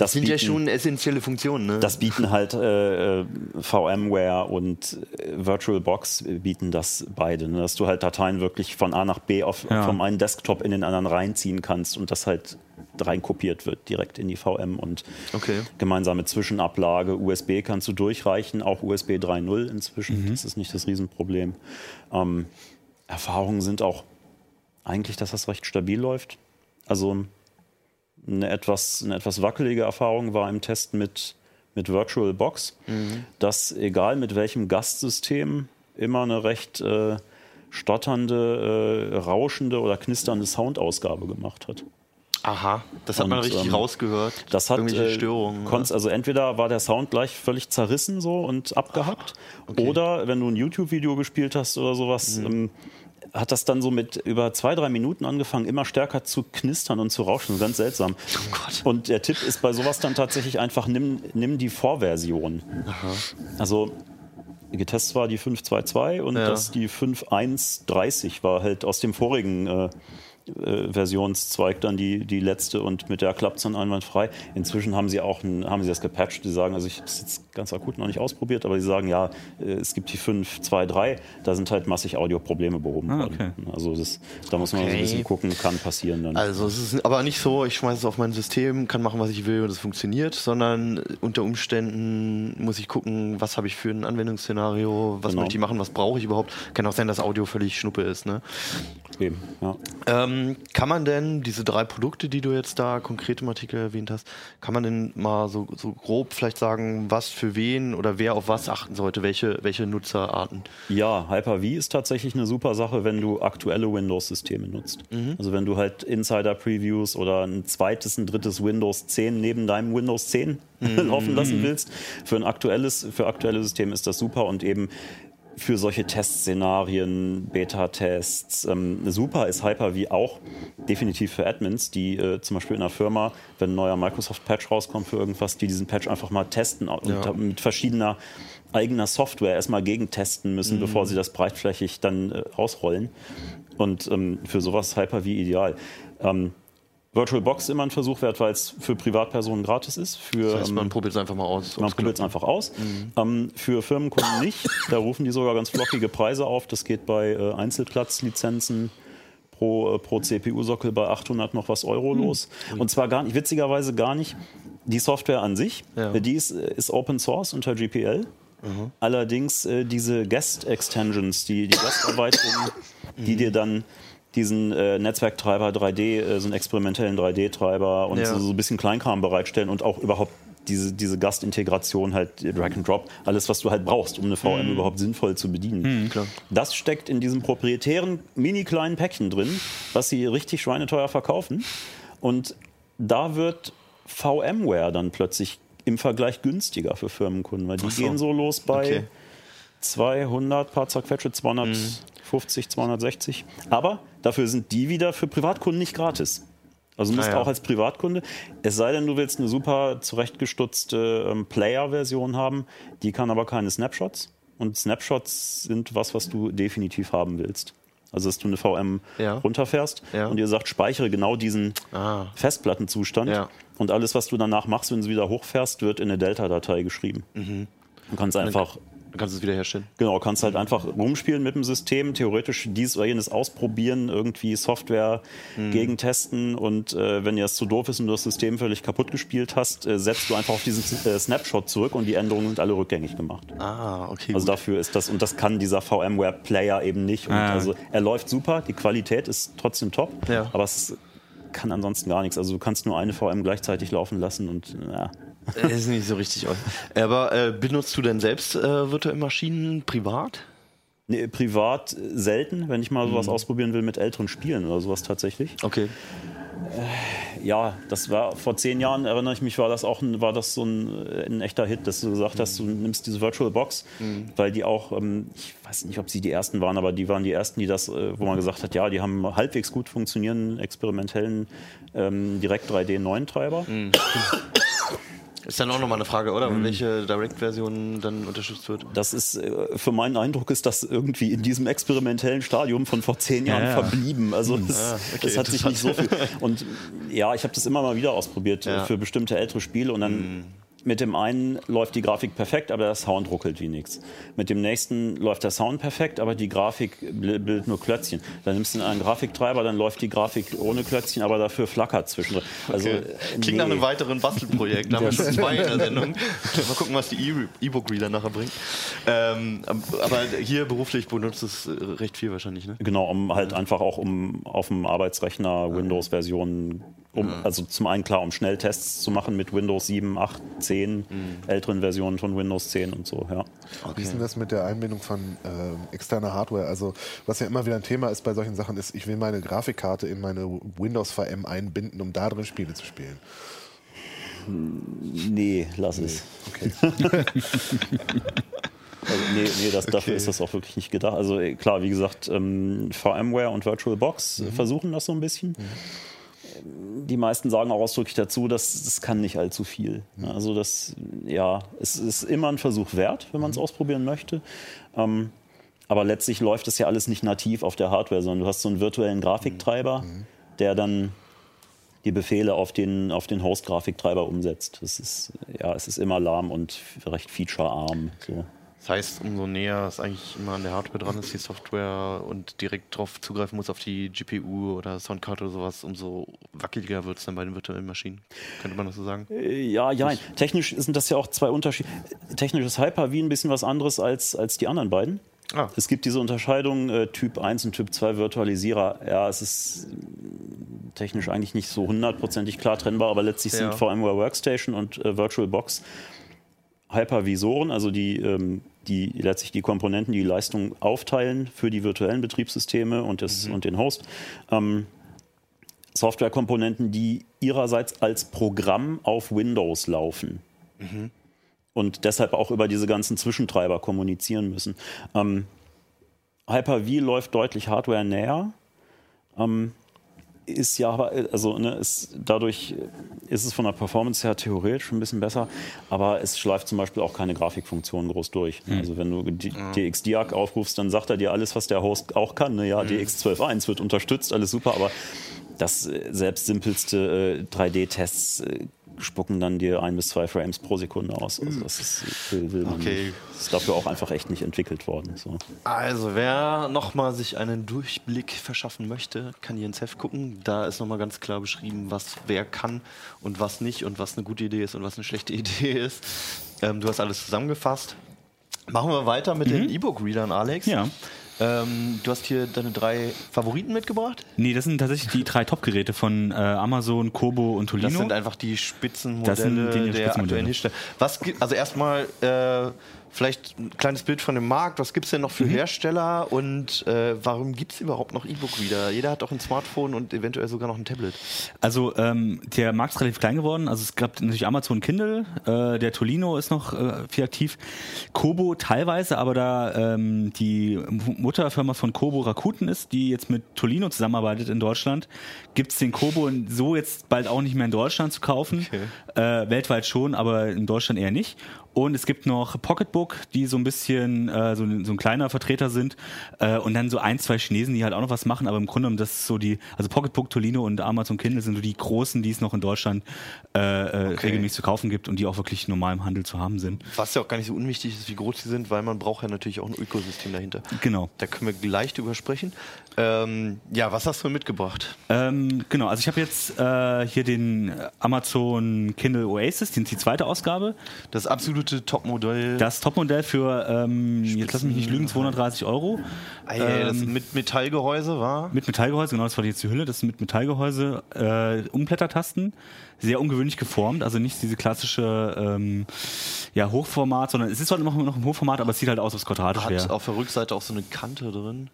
Das Sind ja bieten- schon essentielle Funktionen, ne? Das bieten halt äh, äh, VMware und äh, VirtualBox bieten das beide, ne? dass du halt Dateien wirklich von A nach B auf, Ja. vom einen Desktop in den anderen reinziehen kannst und das halt reinkopiert wird direkt in die VM und Okay. gemeinsame Zwischenablage. USB kannst du durchreichen, auch USB 3.0 inzwischen. Das ist nicht das Riesenproblem. Ähm, Erfahrungen sind auch eigentlich, dass das recht stabil läuft. Also eine etwas, eine etwas wackelige Erfahrung war im Test mit, mit VirtualBox, dass egal mit welchem Gastsystem immer eine recht äh, stotternde, äh, rauschende oder knisternde Soundausgabe gemacht hat. Aha, das hat man Und, richtig ähm, rausgehört. Das hat Irgendwelche äh, Störungen. konntest- also entweder war der Sound gleich völlig zerrissen so und abgehackt, oder wenn du ein YouTube-Video gespielt hast oder sowas, Mhm. ähm, hat das dann so mit über zwei, drei Minuten angefangen, immer stärker zu knistern und zu rauschen. Ganz seltsam. Oh Gott. Und der Tipp ist bei sowas dann tatsächlich einfach, nimm, nimm die Vorversion. Also getestet war die 5.2.2 und Ja. das die 5.1.30 war halt aus dem vorigen äh, äh, Versionszweig dann die, die letzte und mit der klappt es dann einwandfrei. Inzwischen haben sie auch ein, haben sie das gepatcht. Die sagen, also ich habe es jetzt ganz akut noch nicht ausprobiert, aber die sagen, ja, äh, es gibt die 5.2.3, da sind halt massig Audioprobleme behoben Ah, worden. okay. Also das, da muss man so ein Okay. bisschen gucken, kann passieren dann. Also es ist aber nicht so, ich schmeiße es auf mein System, kann machen, was ich will und es funktioniert, sondern unter Umständen muss ich gucken, was habe ich für ein Anwendungsszenario, was Genau. möchte ich machen, was brauche ich überhaupt. Kann auch sein, dass Audio völlig Schnuppe ist. Ne? Eben, ja. Ähm, kann man denn diese drei Produkte, die du jetzt da konkret im Artikel erwähnt hast, kann man denn mal so, so grob vielleicht sagen, was für wen oder wer auf was achten sollte, welche, welche Nutzerarten? Ja, Hyper-V ist tatsächlich eine super Sache, wenn du aktuelle Windows-Systeme nutzt. Also wenn du halt Insider-Previews oder ein zweites, ein drittes Windows 10 neben deinem Windows 10 laufen lassen willst, für ein aktuelles, für aktuelle Systeme ist das super und eben für solche Testszenarien, Beta-Tests. Ähm, super ist Hyper-V auch definitiv für Admins, die äh, zum Beispiel in einer Firma, wenn ein neuer Microsoft-Patch rauskommt für irgendwas, die diesen Patch einfach mal testen und Ja. mit verschiedener eigener Software erstmal gegentesten müssen, Mhm. bevor sie das breitflächig dann äh, ausrollen. Und ähm, für sowas ist Hyper-V ideal. Ähm, VirtualBox immer ein Versuch wert, weil es für Privatpersonen gratis ist. Für, Das heißt, man ähm, probiert es einfach mal aus. man probiert es einfach aus. Ähm, für Firmenkunden nicht. Da rufen die sogar ganz flockige Preise auf. Das geht bei äh, Einzelplatzlizenzen pro, äh, pro CPU-Sockel bei 800 noch was Euro los. Und zwar gar nicht, witzigerweise gar nicht die Software an sich. Ja. Äh, Die ist, äh, ist Open Source unter GPL. Allerdings äh, diese Guest-Extensions, die, die Gasterweiterungen, die dir dann diesen äh, Netzwerktreiber 3D, äh, so einen experimentellen 3D-Treiber und Ja. so, so ein bisschen Kleinkram bereitstellen und auch überhaupt diese, diese Gastintegration, halt äh, Drag and Drop, alles, was du halt brauchst, um eine VM überhaupt sinnvoll zu bedienen. klar. Das steckt in diesem proprietären, mini kleinen Päckchen drin, was sie richtig schweineteuer verkaufen. Und da wird VMware dann plötzlich im Vergleich günstiger für Firmenkunden, weil die so. gehen so los bei Okay. 200, paar zerquetsche, 250, 260. Aber dafür sind die wieder für Privatkunden nicht gratis. Also du musst Ah, ja. auch als Privatkunde, es sei denn, du willst eine super zurechtgestutzte ähm, Player-Version haben, die kann aber keine Snapshots. Und Snapshots sind was, was du definitiv haben willst. Also, dass du eine VM Ja. runterfährst Ja. und ihr sagt, speichere genau diesen Ah. Festplattenzustand. Ja. Und alles, was du danach machst, wenn du wieder hochfährst, wird in eine Delta-Datei geschrieben. Mhm. Du kannst einfach Dann kannst du es wieder herstellen. Genau, kannst halt einfach rumspielen mit dem System, theoretisch dies oder jenes ausprobieren, irgendwie Software Mhm. gegentesten und äh, wenn dir das zu doof ist und du das System völlig kaputt gespielt hast, äh, setzt du einfach auf diesen äh, Snapshot zurück und die Änderungen sind alle rückgängig gemacht. Ah, okay. Also gut. dafür ist das, und das kann dieser VMware-Player eben nicht. Und Ah. also er läuft super, die Qualität ist trotzdem top, Ja. aber es kann ansonsten gar nichts. Also du kannst nur eine VM gleichzeitig laufen lassen und ja. Das ist nicht so richtig. aus. Aber äh, benutzt du denn selbst äh, virtuelle Maschinen privat? Nee, privat äh, selten, wenn ich mal sowas Mhm. ausprobieren will mit älteren Spielen oder sowas tatsächlich. Okay. Ja, das war vor zehn Jahren, erinnere ich mich, war das auch ein, war das so ein, äh, ein echter Hit, dass du gesagt hast, du nimmst diese Virtual Box, weil die auch, ähm, ich weiß nicht, ob sie die ersten waren, aber die waren die ersten, die das, äh, wo man gesagt hat, ja, die haben halbwegs gut funktionierenden experimentellen ähm, Direct 3D 9 Treiber. Ist dann auch nochmal eine Frage, oder? Welche Direct-Version dann unterstützt wird? Das ist, äh, für meinen Eindruck ist das irgendwie in diesem experimentellen Stadium von vor zehn Jahren ja. verblieben. Also es, Ah, okay, es hat sich nicht so viel. Und ja, ich habe das immer mal wieder ausprobiert äh, Ja. für bestimmte ältere Spiele und dann mit dem einen läuft die Grafik perfekt, aber der Sound ruckelt wie nichts. Mit dem nächsten läuft der Sound perfekt, aber die Grafik bildet nur Klötzchen. Dann nimmst du einen Grafiktreiber, dann läuft die Grafik ohne Klötzchen, aber dafür flackert zwischendrin. Also, Okay. Klingt nach nee. einem weiteren Bastelprojekt. Da haben wir schon zwei in der Sendung. Mal gucken, was die E-Book-Reader nachher bringt. Ähm, aber hier beruflich benutzt es äh, recht viel wahrscheinlich, ne? Genau, um halt einfach auch um auf dem Arbeitsrechner Windows-Versionen, um, also zum einen klar, um Schnelltests zu machen mit Windows 7, 8, 10, älteren Versionen von Windows 10 und so, ja. Wie ist denn das mit der Einbindung von ähm, externer Hardware? Also, was ja immer wieder ein Thema ist bei solchen Sachen, ist, ich will meine Grafikkarte in meine Windows VM einbinden, um da drin Spiele zu spielen. Nee, lass es. Okay. Also, nee, nee das, dafür ist das auch wirklich nicht gedacht. Also äh, klar, wie gesagt, ähm, VMware und VirtualBox äh, versuchen das so ein bisschen. Ähm, Die meisten sagen auch ausdrücklich dazu, dass das kann nicht allzu viel. Also das, ja, es ist immer ein Versuch wert, wenn man es ausprobieren möchte. Ähm, aber letztlich läuft das ja alles nicht nativ auf der Hardware, sondern du hast so einen virtuellen Grafiktreiber, der dann die Befehle auf den, auf den Host-Grafiktreiber umsetzt. Das ist, ja, es ist immer lahm und recht featurearm. So. Das heißt, umso näher es eigentlich immer an der Hardware dran ist, die Software und direkt drauf zugreifen muss auf die GPU oder Soundcard oder sowas, umso wackeliger wird es dann bei den virtuellen Maschinen. Könnte man das so sagen? Äh, Ja, ja. Technisch sind das ja auch zwei Unterschiede. Technisch ist Hyper-V ein bisschen was anderes als, als die anderen beiden. Ah. Es gibt diese Unterscheidung äh, Typ 1 und Typ 2 Virtualisierer. Ja, es ist technisch eigentlich nicht so hundertprozentig klar trennbar, aber letztlich Ja. sind VMware Workstation und äh, VirtualBox Hypervisoren, also die, ähm, die letztlich die Komponenten, die Leistung aufteilen für die virtuellen Betriebssysteme und, das, und den Host. Ähm, Softwarekomponenten, die ihrerseits als Programm auf Windows laufen und deshalb auch über diese ganzen Zwischentreiber kommunizieren müssen. Ähm, Hyper-V läuft deutlich Hardware näher. Ähm, ist ja aber, also ne, ist, dadurch ist es von der Performance her theoretisch ein bisschen besser, aber es schleift zum Beispiel auch keine Grafikfunktionen groß durch. Also wenn du die- DXDiag aufrufst, dann sagt er dir alles, was der Host auch kann. Ne? Ja, DX12.1 wird unterstützt, alles super, aber das selbst simpelste äh, 3D-Tests äh, spucken dann dir ein bis zwei Frames pro Sekunde aus. Also das ist, will, will man Okay. ist dafür auch einfach echt nicht entwickelt worden. So. Also, wer nochmal sich einen Durchblick verschaffen möchte, kann hier ins Heft gucken. Da ist nochmal ganz klar beschrieben, was wer kann und was nicht und was eine gute Idee ist und was eine schlechte Idee ist. Ähm, du hast alles zusammengefasst. Machen wir weiter mit den E-Book-Readern, Alex. Ja. Ähm, du hast hier deine drei Favoriten mitgebracht. Nee, das sind tatsächlich die drei Top-Geräte von äh, Amazon, Kobo und Tolino. Das sind einfach die Das Spitzenmodelle sind die der Spitzenmodelle. aktuellen Hersteller. Was gibt, also erstmal äh, vielleicht ein kleines Bild von dem Markt. Was gibt es denn noch Mhm. für Hersteller und äh, warum gibt es überhaupt noch E-Book-Reader? Jeder hat doch ein Smartphone und eventuell sogar noch ein Tablet. Also ähm, der Markt ist relativ klein geworden. Also es gab natürlich Amazon Kindle, äh, der Tolino ist noch äh, viel aktiv, Kobo teilweise, aber da ähm, die Mutterfirma von Kobo Rakuten ist, die jetzt mit Tolino zusammenarbeitet in Deutschland, gibt es den Kobo so jetzt bald auch nicht mehr in Deutschland zu kaufen. Äh, weltweit schon, aber in Deutschland eher nicht. Und es gibt noch Pocketbook, die so ein bisschen äh, so, ein- so ein kleiner Vertreter sind. Äh, und dann so ein, zwei Chinesen, die halt auch noch was machen. Aber im Grunde genommen, das ist so die, also Pocketbook, Tolino und Amazon Kindle sind so die großen, die es noch in Deutschland äh, äh, regelmäßig zu kaufen gibt und die auch wirklich normal im Handel zu haben sind. Was ja auch gar nicht so unwichtig ist, wie groß sie sind, weil man braucht ja natürlich auch ein Ökosystem dahinter. Genau. Da können wir leicht drüber sprechen. Ähm, ja, was hast du mitgebracht? Ähm, genau, also ich habe jetzt äh, hier den Amazon Kindle Oasis, die, die zweite Ausgabe. Das absolute Topmodell. Das Topmodell für, ähm, jetzt lass mich nicht lügen, 230 Euro. Ei, ei, das ähm, mit Metallgehäuse war. Mit Metallgehäuse, genau, das war jetzt die Hülle, das ist mit Metallgehäuse, äh, Umblättertasten, sehr ungewöhnlich geformt, also nicht diese klassische ähm, ja, Hochformat, sondern es ist halt immer noch im Hochformat, aber es sieht halt aus, als quadratisch Hat wäre. auf der Rückseite auch so eine Kante drin.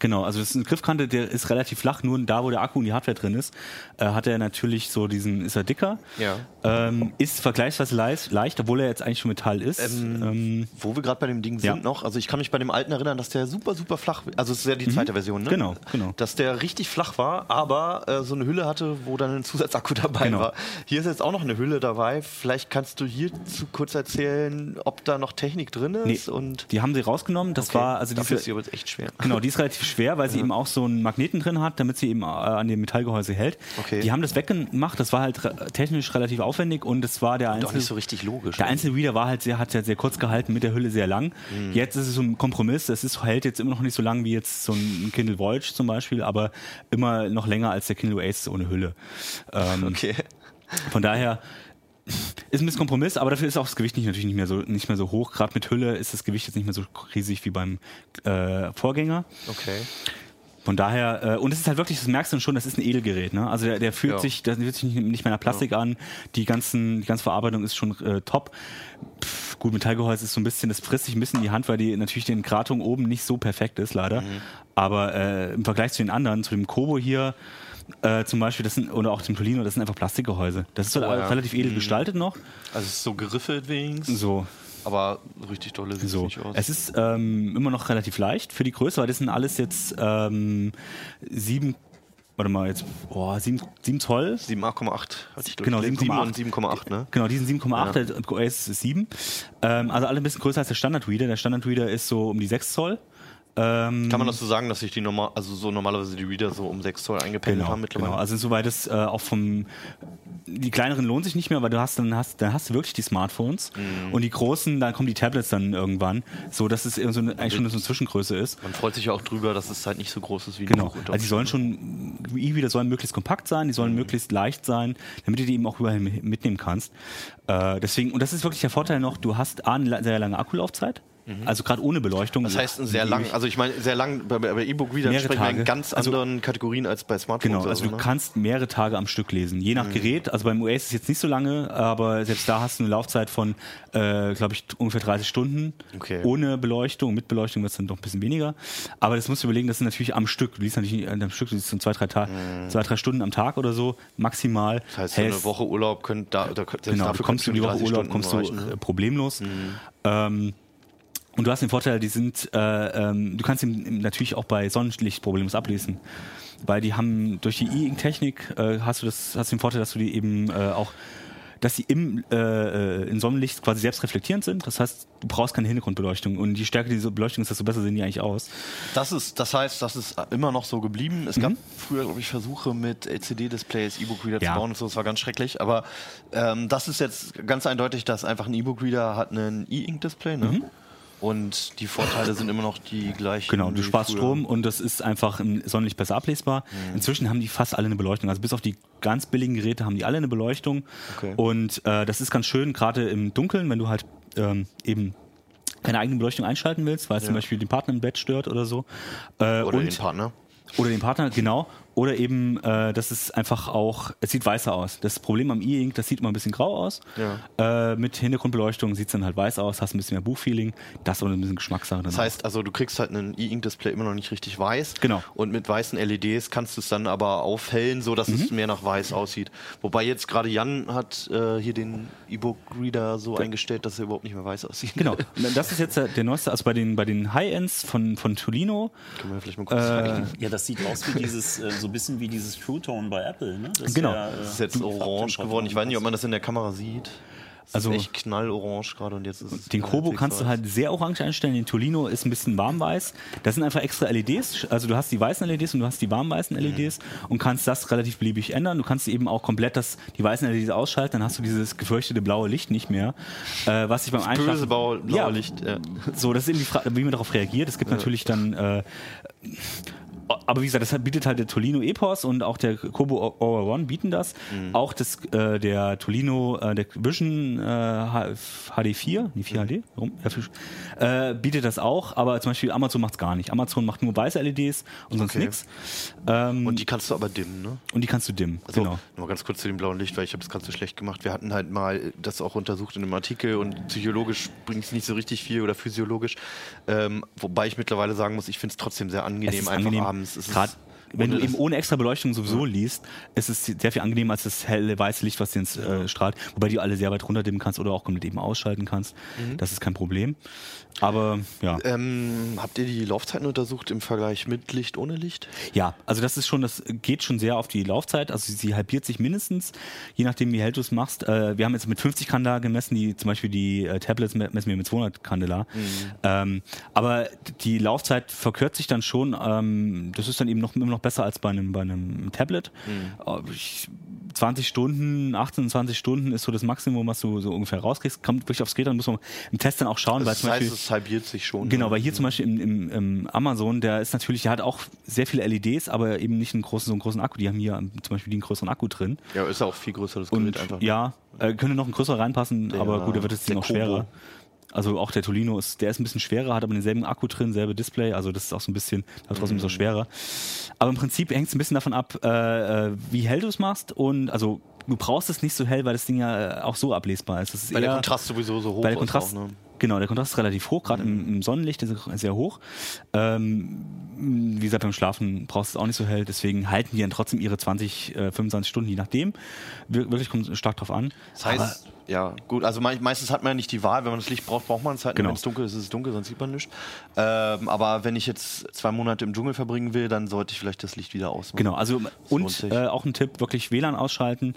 Genau, also das ist eine Griffkante, der ist relativ flach, nur da, wo der Akku und die Hardware drin ist, äh, hat er natürlich so diesen, ist er dicker, Ja. ähm, ist vergleichsweise leicht, leicht, obwohl er jetzt eigentlich schon Metall ist. Ähm, Wo wir gerade bei dem Ding sind Ja. noch, also ich kann mich bei dem alten erinnern, dass der super, super flach, also es ist ja die zweite Version, ne? Genau, genau. Dass der richtig flach war, aber äh, so eine Hülle hatte, wo dann ein Zusatzakku dabei Genau. war. Hier ist jetzt auch noch eine Hülle dabei. Vielleicht kannst du hierzu kurz erzählen, ob da noch Technik drin ist Nee, und die haben sie rausgenommen, das Okay, war, also dafür diese, ist sie aber jetzt echt schwer. Genau, die ist relativ schwer, weil sie eben auch so einen Magneten drin hat, damit sie eben äh, an dem Metallgehäuse hält. Okay. Die haben das weggemacht, das war halt re- technisch relativ aufwendig und es war der Doch einzelne, nicht so richtig logisch. der einzelne Reader war halt sehr, hat ja sehr kurz gehalten, mit der Hülle sehr lang. Mhm. Jetzt ist es so ein Kompromiss, es ist, hält jetzt immer noch nicht so lang wie jetzt so ein Kindle Voyage zum Beispiel, aber immer noch länger als der Kindle Oasis ohne Hülle. Ähm, okay. von daher ist ein bisschen Kompromiss, aber dafür ist auch das Gewicht nicht, natürlich nicht mehr so, nicht mehr so hoch. Gerade mit Hülle ist das Gewicht jetzt nicht mehr so riesig wie beim äh, Vorgänger. Okay. Von daher, äh, und es ist halt wirklich, das merkst du schon, das ist ein Edelgerät. Ne? Also der, der fühlt Ja. sich, der fühlt sich nicht, nicht mehr nach Plastik an. Die, ganzen, die ganze Verarbeitung ist schon äh, top. Pff, gut, Metallgehäuse ist so ein bisschen, das frisst sich ein bisschen in die Hand, weil die natürlich den Gratung oben nicht so perfekt ist, leider. Mhm. Aber äh, im Vergleich zu den anderen, zu dem Kobo hier, äh, zum Beispiel, das sind, oder auch dem Tolino, das sind einfach Plastikgehäuse. Das ist halt Oh, ja. relativ edel gestaltet noch. Also es ist so geriffelt wenigstens, So, aber richtig dolle sieht es so. nicht aus. Es ist ähm, immer noch relativ leicht für die Größe, weil das sind alles jetzt ähm, sieben, warte mal, jetzt, boah, sieben, sieben Zoll. 7,8 hatte ich Genau, gelesen. 7,8. Sieben und 7,8, ne? Genau, die sind 7,8, der OS ist 7. Ähm, also alle ein bisschen größer als der Standard-Reader. Der Standard-Reader ist so um die 6 Zoll. Ähm, Kann man das so sagen, dass sich die normal, also so normalerweise die Reader so um 6 Zoll eingependelt Genau, haben mittlerweile? genau. Also soweit es äh, auch vom die kleineren lohnt sich nicht mehr, weil du hast dann hast dann hast du wirklich die Smartphones Mhm. und die großen, dann kommen die Tablets dann irgendwann, so dass es so eine, eigentlich schon so eine Zwischengröße ist. Man freut sich ja auch drüber, dass es halt nicht so groß ist wie Genau. die Buch- Also die sollen schon, E-Reader sollen möglichst kompakt sein, die sollen Mhm. möglichst leicht sein, damit du die eben auch überall mi- mitnehmen kannst. Äh, deswegen, und das ist wirklich der Vorteil noch, du hast A, eine sehr lange Akkulaufzeit, also gerade ohne Beleuchtung. Mhm. Das heißt, ein sehr lang, also ich meine, sehr lang, bei, bei E-Book-Readern sprechen wir in ganz Also- anderen Kategorien als bei Smartphones. Genau, also du ne? kannst mehrere Tage am Stück lesen, je Mhm. nach Gerät. Also beim US ist jetzt nicht so lange, aber selbst da hast du eine Laufzeit von, äh, glaube ich, ungefähr 30 Stunden. Okay. Ohne Beleuchtung, mit Beleuchtung wird es dann doch ein bisschen weniger. Aber das musst du überlegen, das ist natürlich am Stück. Du liest natürlich nicht am Stück, du liest so zwei, drei, Ta zwei, drei Stunden am Tag oder so, maximal. Mhm. Das heißt, so eine Woche Urlaub könnt da, da Genau, dafür kommst du die Woche 30 Urlaub, Stunden kommst du reichen, ne? äh, problemlos. Ähm, und du hast den Vorteil, die sind, äh, ähm, du kannst ihn natürlich auch bei Sonnenlicht problemlos ablesen. Weil die haben durch die E-Ink-Technik äh, hast du das, hast den Vorteil, dass du die eben äh, auch dass sie im, äh, äh, in Sonnenlicht quasi selbst reflektierend sind. Das heißt, du brauchst keine Hintergrundbeleuchtung. Und je stärker diese Beleuchtung ist, desto besser sehen die eigentlich aus. Das ist, das heißt, das ist immer noch so geblieben. Es gab Mhm. früher, glaube ich, Versuche mit LCD-Displays E-Book-Reader Ja. zu bauen und so. Das war ganz schrecklich. Aber ähm, das ist jetzt ganz eindeutig, dass einfach ein E-Book-Reader hat einen E-Ink-Display. Ne? Und die Vorteile sind immer noch die gleichen. Genau, du sparst früher. Strom und das ist einfach im Sonnenlicht besser ablesbar. Inzwischen haben die fast alle eine Beleuchtung. Also bis auf die ganz billigen Geräte haben die alle eine Beleuchtung. Okay. Und äh, das ist ganz schön, gerade im Dunkeln, wenn du halt ähm, eben keine eigene Beleuchtung einschalten willst, weil es zum Beispiel den Partner im Bett stört oder so. Äh, Oder und, den Partner. Oder den Partner, genau. Oder eben, äh, das ist einfach auch, es sieht weißer aus. Das Problem am E-Ink, das sieht immer ein bisschen grau aus. Äh, mit Hintergrundbeleuchtung sieht es dann halt weiß aus, hast ein bisschen mehr Buchfeeling. Das ist auch ein bisschen Geschmackssache. dann Das heißt also, du kriegst halt ein E-Ink-Display immer noch nicht richtig weiß. Genau. Und mit weißen LEDs kannst du es dann aber aufhellen, so dass Mhm. es mehr nach weiß aussieht. Wobei jetzt gerade Jan hat äh, hier den E-Book-Reader so eingestellt, dass er überhaupt nicht mehr weiß aussieht. Genau, das ist jetzt der, der neueste, also bei den, bei den High-Ends von, von Tolino. Können wir vielleicht mal kurz Äh, zeigen. Ja, das sieht aus wie dieses, äh, so ein bisschen wie dieses True Tone bei Apple. Ne? Das Genau. ja, äh, Das ist jetzt orange geworden. Ich weiß nicht, ob man das in der Kamera sieht. Das Also- ist echt knallorange gerade und jetzt ist es. Den Kobo kannst du halt sehr orange einstellen, den Tolino ist ein bisschen warmweiß. Das sind einfach extra LEDs, also du hast die weißen LEDs und du hast die warmweißen LEDs und kannst das relativ beliebig ändern. Du kannst eben auch komplett das, die weißen LEDs ausschalten, dann hast du dieses gefürchtete blaue Licht nicht mehr. Äh, was sich beim Einschalten... Böse blaue blaue Ja, Licht. Ja. So, das ist eben die Frage, wie man darauf reagiert. Es gibt natürlich dann. Äh, aber wie gesagt, das bietet halt der Tolino Epos und auch der Kobo Aura One bieten das. Auch das, äh, der Tolino, äh, der Vision äh, H- HD4, die 4HD, warum? Ja, äh, bietet das auch, aber zum Beispiel Amazon macht es gar nicht. Amazon macht nur weiße LEDs und sonst Okay. nichts. Ähm, Und die kannst du aber dimmen, ne? und die kannst du dimmen. Also, genau. Nur ganz kurz zu dem blauen Licht, weil ich habe es gerade so schlecht gemacht. Wir hatten halt mal das auch untersucht in einem Artikel und psychologisch bringt es nicht so richtig viel oder physiologisch. Ähm, wobei ich mittlerweile sagen muss, ich finde es trotzdem sehr angenehm, einfach angenehm, abends. Ist- Gerade wenn du eben ohne extra Beleuchtung sowieso liest, ist es sehr viel angenehmer als das helle weiße Licht, was dir ins, äh, strahlt. Wobei du alle sehr weit runterdimmen kannst oder auch komplett eben ausschalten kannst. Mhm. Das ist kein Problem. Aber ja. Ähm, habt ihr die Laufzeiten untersucht im Vergleich mit Licht, ohne Licht? Ja, also das ist schon, das geht schon sehr auf die Laufzeit. Also sie halbiert sich mindestens, je nachdem wie hell du es machst. Äh, wir haben jetzt mit 50 Candela gemessen, die zum Beispiel die äh, Tablets me- messen wir mit 200 Candela. Ähm, aber die Laufzeit verkürzt sich dann schon. Ähm, das ist dann eben noch immer noch besser als bei einem bei einem Tablet. Äh, ich, 20 Stunden, 18, 20 Stunden ist so das Maximum, was du so ungefähr rauskriegst. Kommt wirklich aufs Gerät, dann muss man im Test dann auch schauen, weil Das zum heißt, Beispiel es halbiert sich schon. Genau, ne? weil hier zum Beispiel im, im, im Amazon, der ist natürlich, der hat auch sehr viele LEDs, aber eben nicht einen großen, so einen großen Akku. Die haben hier zum Beispiel einen größeren Akku drin. Ja, ist auch viel größer das Und Gerät einfach. ne? ja, äh, könnte noch ein größerer reinpassen, aber gut, der wird jetzt der noch schwerer. Also auch der Tolino ist, der ist ein bisschen schwerer, hat aber denselben Akku drin, selbe Display, also das ist auch so ein bisschen, aber trotzdem Mhm. so schwerer. Aber im Prinzip hängt es ein bisschen davon ab, äh, äh, wie hell du es machst und also du brauchst es nicht so hell, weil das Ding ja äh, auch so ablesbar ist. Ist Weil der eher- Kontrast sowieso so hoch weil der ist Kontrast, auch, ne? genau, der Kontrast ist relativ hoch, gerade im, im Sonnenlicht ist er sehr hoch. Ähm, wie gesagt, beim Schlafen brauchst du es auch nicht so hell, deswegen halten die dann trotzdem ihre 20, äh, 25 Stunden, je nachdem. Wir, wirklich kommt es stark drauf an. Das heißt, ja, gut, also mei- meistens hat man ja nicht die Wahl, wenn man das Licht braucht, braucht man es halt. Genau. Wenn es dunkel ist, ist es dunkel, sonst sieht man nichts. Ähm, aber wenn ich jetzt zwei Monate im Dschungel verbringen will, dann sollte ich vielleicht das Licht wieder ausmachen. Genau, also und äh, auch ein Tipp, wirklich WLAN ausschalten.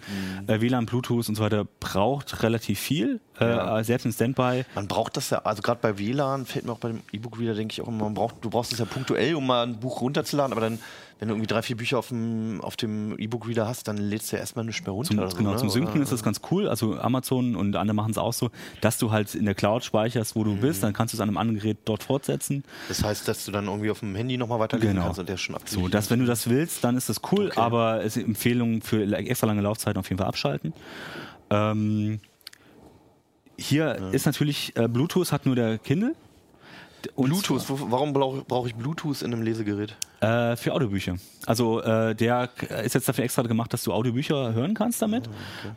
Äh, WLAN, Bluetooth und so weiter braucht relativ viel, äh, Ja. selbst im Standby. Man braucht das ja, also gerade bei WLAN fällt mir auch bei dem E-Book-Reader, denke ich auch immer, man braucht, du brauchst es ja punktuell, um mal ein Buch runterzuladen, aber dann, wenn du irgendwie drei, vier Bücher auf dem, auf dem E-Book-Reader hast, dann lädst du ja erstmal nichts mehr runter. Zum, oder so, genau, ne? zum Synken Oder- ist das ganz cool. Also Amazon und andere machen es auch so, dass du halt in der Cloud speicherst, wo du Mhm. bist, dann kannst du es an einem anderen Gerät dort fortsetzen. Das heißt, dass du dann irgendwie auf dem Handy nochmal weiterlesen Genau. kannst und der ist schon So, abgelesen. dass wenn du das willst, dann ist das cool, aber es ist Empfehlung für extra lange Laufzeiten auf jeden Fall abschalten. Ähm, hier ist natürlich äh, Bluetooth hat nur der Kindle. Und Bluetooth, wo, warum brauche brauch ich Bluetooth in einem Lesegerät? Äh, für Audiobücher. Also äh, der ist jetzt dafür extra gemacht, dass du Audiobücher hören kannst damit.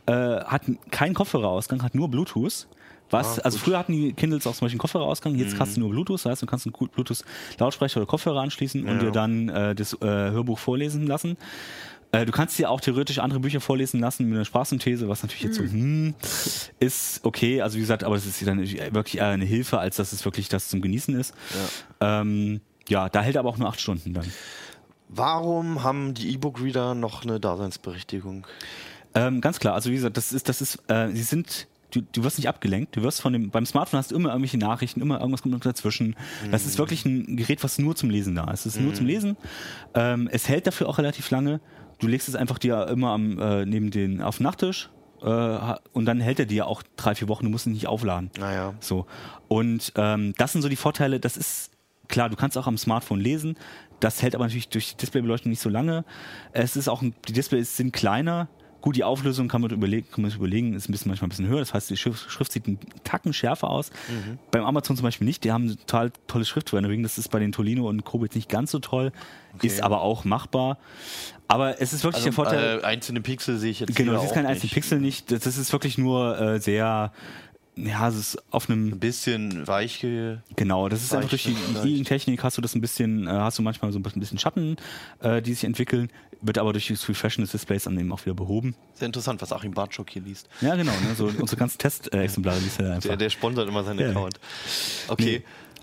äh, hat keinen Kopfhörerausgang, hat nur Bluetooth. Was, also früher hatten die Kindles auch zum Beispiel einen Kopfhörerausgang, jetzt hast du nur Bluetooth, das heißt, du kannst einen Bluetooth-Lautsprecher oder Kopfhörer anschließen und dir dann äh, das äh, Hörbuch vorlesen lassen. Äh, du kannst dir auch theoretisch andere Bücher vorlesen lassen mit einer Sprachsynthese, was natürlich jetzt so, hm, ist okay. Also wie gesagt, aber das ist dann wirklich eher eine Hilfe, als dass es wirklich das zum Genießen ist. Ja, ähm, ja da hält aber auch nur acht Stunden dann. Warum haben die E-Book-Reader noch eine Daseinsberechtigung? Ähm, ganz klar, also wie gesagt, das ist, das ist, äh, sie sind, du, du wirst nicht abgelenkt, du wirst von dem, beim Smartphone hast du immer irgendwelche Nachrichten, immer irgendwas kommt dazwischen. Das ist wirklich ein Gerät, was nur zum Lesen da ist. Es ist nur zum Lesen. Ähm, es hält dafür auch relativ lange. Du legst es einfach dir immer am, äh, neben den, auf den Nachttisch. Äh, und dann hält er dir auch drei, vier Wochen, du musst ihn nicht aufladen. Naja. So. Und ähm, das sind so die Vorteile, das ist klar, du kannst auch am Smartphone lesen. Das hält aber natürlich durch die Displaybeleuchtung nicht so lange. Es ist auch, die Displays sind kleiner. Gut, die Auflösung kann man überlegen, kann man sich überlegen, ist ein bisschen, manchmal ein bisschen höher. Das heißt, die Schrift, Schrift sieht einen Tacken schärfer aus. Beim Amazon zum Beispiel nicht. Die haben total tolles Schriftrendering. Das ist bei den Tolino und jetzt nicht ganz so toll. Ist aber auch machbar. Aber es ist wirklich der Vorteil. äh, einzelne Pixel sehe ich jetzt Genau, das ist kein einzelner Pixel nicht. Das das ist wirklich nur äh, sehr, ja, es ist auf einem Ein bisschen weich ge Genau, das ist einfach durch die Leicht, E-Ink-Technik hast du das ein bisschen, äh, hast du manchmal so ein bisschen Schatten, äh, die sich entwickeln, wird aber durch das Refreshen des Displays dann eben auch wieder behoben. Sehr interessant, was Achim Bartschok hier liest. Ja, genau, ne? so unsere ganzen Testexemplare liest er einfach. Der, der sponsert immer seinen Ja. Account. Okay.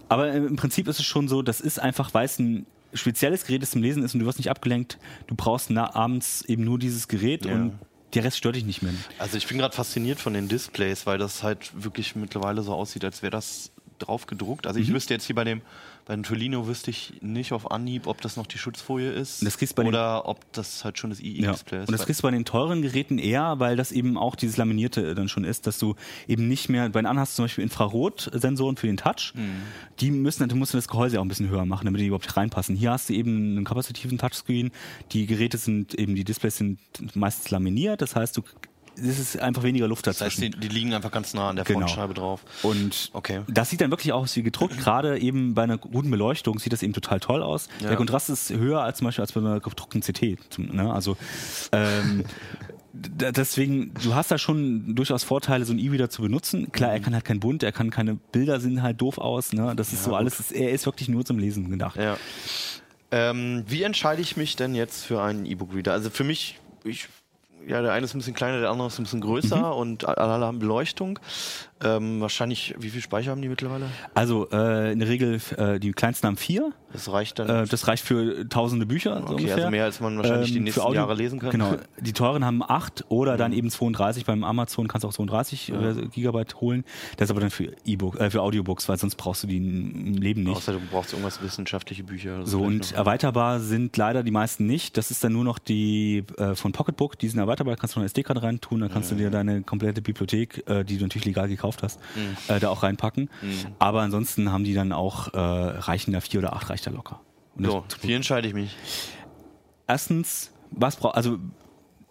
Aber äh, im Prinzip ist es schon so, das ist einfach, weil es ein spezielles Gerät ist zum Lesen ist und du wirst nicht abgelenkt, du brauchst abends eben nur dieses Gerät Ja. und der Rest stört dich nicht mehr. Also ich bin gerade fasziniert von den Displays, weil das halt wirklich mittlerweile so aussieht, als wäre das drauf gedruckt. Also Mhm. ich wüsste jetzt hier bei dem bei dem Tolino wüsste ich nicht auf Anhieb, ob das noch die Schutzfolie ist Das kriegst du bei oder ob das halt schon das Ja. E-Display ist. Und das kriegst du bei den teuren Geräten eher, weil das eben auch dieses Laminierte dann schon ist, dass du eben nicht mehr, bei den anderen hast du zum Beispiel Infrarotsensoren für den Touch, die müssen, du musst das Gehäuse auch ein bisschen höher machen, damit die überhaupt reinpassen. Hier hast du eben einen kapazitiven Touchscreen, die Geräte sind eben, die Displays sind meistens laminiert, das heißt, du, es ist einfach weniger Luft das heißt, dazwischen. die, die liegen einfach ganz nah an der Genau. Frontscheibe drauf. Und Okay. das sieht dann wirklich aus wie gedruckt. Gerade eben bei einer guten Beleuchtung sieht das eben total toll aus. Ja. Der Kontrast ist höher als zum Beispiel als bei einer gedruckten CT. Ne? Also ähm, deswegen, du hast da schon durchaus Vorteile, so ein E-Reader zu benutzen. Klar, er kann halt kein Bunt, er kann keine Bilder sehen halt doof aus. Ne? Das ist so alles. Er ist wirklich nur zum Lesen gedacht. Ja. Ähm, wie entscheide ich mich denn jetzt für einen E-Book-Reader? Also für mich, ich, ja, der eine ist ein bisschen kleiner, der andere ist ein bisschen größer und alle haben Beleuchtung. Ähm, wahrscheinlich, wie viel Speicher haben die mittlerweile? Also äh, in der Regel, äh, die kleinsten haben vier. Das reicht dann. Äh, das reicht für tausende Bücher. so okay, ungefähr. also mehr als man wahrscheinlich die Ähm, nächsten für Audio- Jahre lesen kann. Genau. Die teuren haben 8 oder dann eben 32. Beim Amazon kannst du auch 32 äh, Gigabyte holen. Das ist aber dann für E-Book, äh, für Audiobooks, weil sonst brauchst du die im Leben nicht. Außer du brauchst irgendwas wissenschaftliche Bücher. So, und erweiterbar sind leider die meisten nicht. Das ist dann nur noch die äh, von Pocketbook, die sind erweiterbar, da kannst du noch eine SD-Karte reintun, dann kannst du dir deine komplette Bibliothek, die du natürlich legal gekauft hast, äh, da auch reinpacken. Aber ansonsten haben die dann auch, äh, reichen da vier oder acht, reicht da locker. Und So, wie entscheide ich mich? erstens, was braucht, also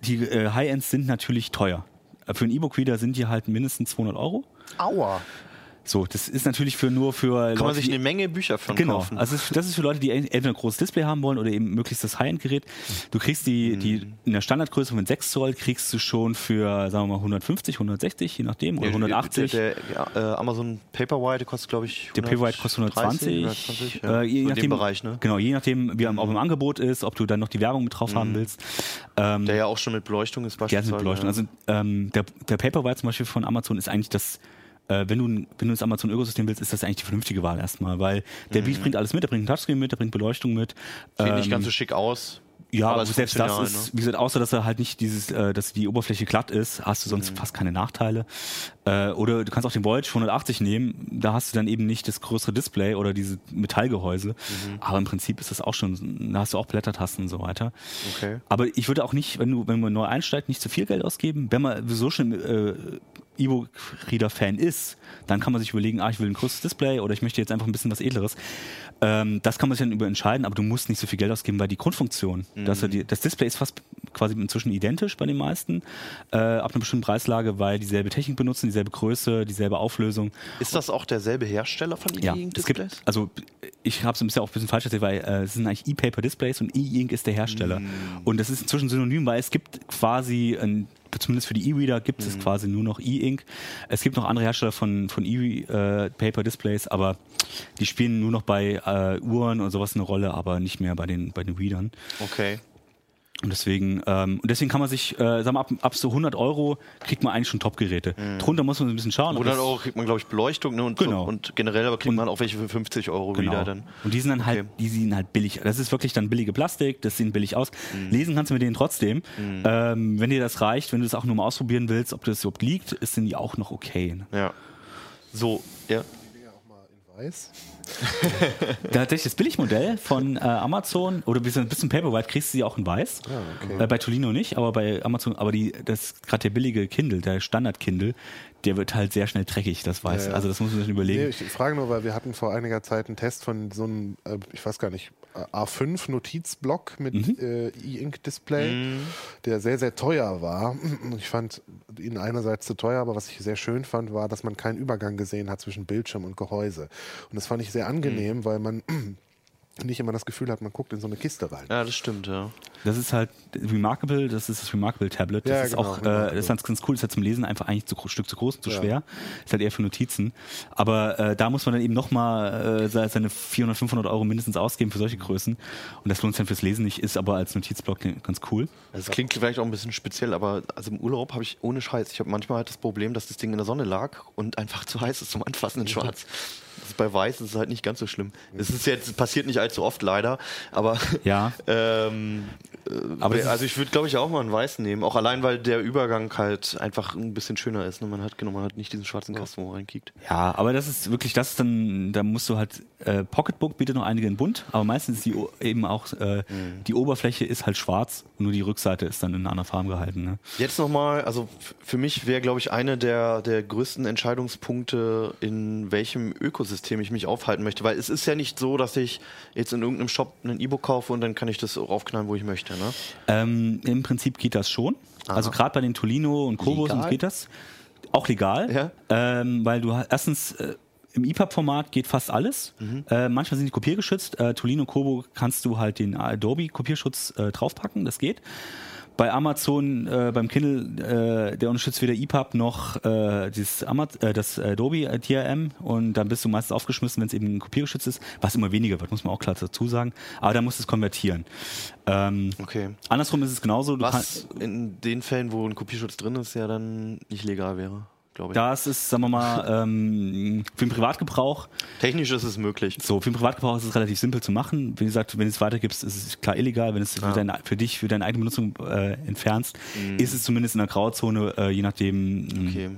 die äh, High-Ends sind natürlich teuer. Äh, Für einen E-Book-Reader sind die halt mindestens 200 Euro. Aua. So, das ist natürlich für nur für Kann man sich eine Menge Bücher von Genau, kaufen. also das ist für Leute, die entweder ein großes Display haben wollen oder eben möglichst das High-End-Gerät. Du kriegst die, Mhm. die in der Standardgröße von 6 Zoll kriegst du schon für, sagen wir mal, 150, 160, je nachdem, oder 180. Der, der ja, äh, Amazon Paperwhite kostet, glaube ich, Der Paperwhite kostet 120. 120 ja. äh, je so in nachdem, dem Bereich, ne? Genau, je nachdem, wie er auch im Angebot ist, ob du dann noch die Werbung mit drauf haben willst. Ähm, Der ja auch schon mit Beleuchtung ist Der ist beispielsweise. mit Beleuchtung. ja. Also ähm, der, der Paperwhite zum Beispiel von Amazon ist eigentlich das, äh, wenn du wenn du das Amazon Ökosystem willst, ist das eigentlich die vernünftige Wahl erstmal, weil der Beat bringt alles mit, der bringt einen Touchscreen mit, der bringt Beleuchtung mit. Sieht nicht Ähm, ganz so schick aus. Ja, aber selbst das ist, ne? wie gesagt, außer dass er halt nicht dieses, äh, dass die Oberfläche glatt ist, hast du Mhm. sonst fast keine Nachteile. Äh, oder du kannst auch den Voyage 180 nehmen, da hast du dann eben nicht das größere Display oder diese Metallgehäuse. Mhm. Aber im Prinzip ist das auch schon, da hast du auch Blättertasten und so weiter. Okay. Aber ich würde auch nicht, wenn du, wenn man neu einsteigt, nicht zu viel Geld ausgeben. Wenn man sowieso schon äh, E-Book-Reader-Fan ist, dann kann man sich überlegen, ah, ich will ein größeres Display oder ich möchte jetzt einfach ein bisschen was Edleres. Ähm, das kann man sich dann über entscheiden, aber du musst nicht so viel Geld ausgeben, weil die Grundfunktion, er die, das Display ist fast quasi inzwischen identisch bei den meisten, äh, ab einer bestimmten Preislage, weil dieselbe Technik benutzen, dieselbe Größe, dieselbe Auflösung. Ist das auch derselbe Hersteller von Ja, E-Ink es gibt, Displays? also ich habe es bisher auch ein bisschen falsch erzählt, weil äh, es sind eigentlich E-Paper Displays und E-Ink ist der Hersteller. Mm. Und das ist inzwischen synonym, weil es gibt quasi, ein, zumindest für die E-Reader gibt es quasi nur noch E-Ink. Es gibt noch andere Hersteller von, von E-Paper Displays, aber die spielen nur noch bei äh, Uhren und sowas eine Rolle, aber nicht mehr bei den, bei den Readern. Okay. Und deswegen, ähm, und deswegen kann man sich, äh, sagen wir, ab, ab so 100 Euro kriegt man eigentlich schon Top-Geräte. Drunter muss man ein bisschen schauen. ob 100 das- Euro kriegt man, glaube ich, Beleuchtung ne? und, Genau. und generell aber kriegt man auch welche für 50 Euro Genau. wieder dann. Und die sind dann halt, Okay. die sehen halt billig. Das ist wirklich dann billige Plastik, das sieht billig aus. Mhm. Lesen kannst du mit denen trotzdem. Ähm, wenn dir das reicht, wenn du das auch nur mal ausprobieren willst, ob das überhaupt liegt, ist sind die auch noch okay. Ne? Ja. So, ja. Weiß. Tatsächlich das Billigmodell von äh, Amazon oder bis, bis zum Paperwhite kriegst du sie auch in weiß. äh, bei Tolino nicht, aber bei Amazon, aber die, das gerade der billige Kindle, der Standard Kindle, der wird halt sehr schnell dreckig, das weiß. Ja, ja. Also das muss man sich überlegen. Nee, ich frage nur, weil wir hatten vor einiger Zeit einen Test von so einem, äh, ich weiß gar nicht, A5 Notizblock mit Mhm. äh, E-Ink-Display, der sehr, sehr teuer war. Ich fand ihn einerseits zu teuer, aber was ich sehr schön fand, war, dass man keinen Übergang gesehen hat zwischen Bildschirm und Gehäuse. Und das fand ich sehr angenehm, weil man nicht immer das Gefühl hat, man guckt in so eine Kiste rein. ja, das stimmt, ja. Das ist halt Remarkable, das ist das Remarkable Tablet. Das Ja, ist genau, auch, äh, das ist ganz, ganz cool, das ist halt zum Lesen einfach eigentlich zu, Stück zu groß und zu Ja. schwer. Ist halt eher für Notizen. Aber äh, da muss man dann eben nochmal äh, se- seine 400, 500 Euro mindestens ausgeben für solche Größen. Und das lohnt sich dann fürs Lesen nicht, ist aber als Notizblock ganz cool. Das klingt vielleicht auch ein bisschen speziell, aber also im Urlaub habe ich ohne Scheiß, ich habe manchmal halt das Problem, dass das Ding in der Sonne lag und einfach zu heiß ist zum Anfassen in Schwarz. Das ist bei Weiß ist es halt nicht ganz so schlimm. Es ist jetzt passiert nicht allzu oft leider, aber Ja. ähm, Aber äh, also ich würde glaube ich auch mal einen Weiß nehmen, auch allein weil der Übergang halt einfach ein bisschen schöner ist. Ne? Man hat genau, man hat nicht diesen schwarzen Kasten, wo man reinkickt. Ja, aber das ist wirklich, das ist dann, da musst du halt, äh, Pocketbook bietet noch einige in bunt, aber meistens ist die eben auch, äh, die Oberfläche ist halt schwarz und nur die Rückseite ist dann in einer anderen Farbe gehalten. Ne? Jetzt nochmal, also für mich wäre, glaube ich, eine der, der größten Entscheidungspunkte, in welchem Ökosystem ich mich aufhalten möchte. Weil es ist ja nicht so, dass ich jetzt in irgendeinem Shop ein E-Book kaufe und dann kann ich das raufknallen, wo ich möchte. Ne? Ähm, Im Prinzip geht das schon. Also gerade bei den Tolino und Kobos und geht das. Auch legal. Ja. Ähm, weil du erstens äh, im EPUB-Format geht fast alles. Mhm. Äh, manchmal sind die kopiergeschützt. Äh, Tolino Kobo kannst du halt den Adobe-Kopierschutz äh, draufpacken, das geht. Bei Amazon, äh, beim Kindle, äh, der unterstützt weder EPUB noch äh, dieses Ama äh, das Adobe äh, DRM und dann bist du meistens aufgeschmissen, wenn es eben kopiergeschützt ist, was immer weniger wird, muss man auch klar dazu sagen. Aber da musst du es konvertieren. Ähm, Okay. Andersrum ist es genauso. Was in den Fällen, wo ein Kopierschutz drin ist, ja dann nicht legal wäre, glaube ich. das ist, sagen wir mal, ähm, für den Privatgebrauch. Technisch ist es möglich. So, für den Privatgebrauch ist es relativ simpel zu machen. Wie gesagt, wenn du es weitergibst, ist es klar illegal. Wenn du es für, deine, für dich, für deine eigene Benutzung äh, entfernst, ist es zumindest in der Grauzone, äh, je nachdem, Okay.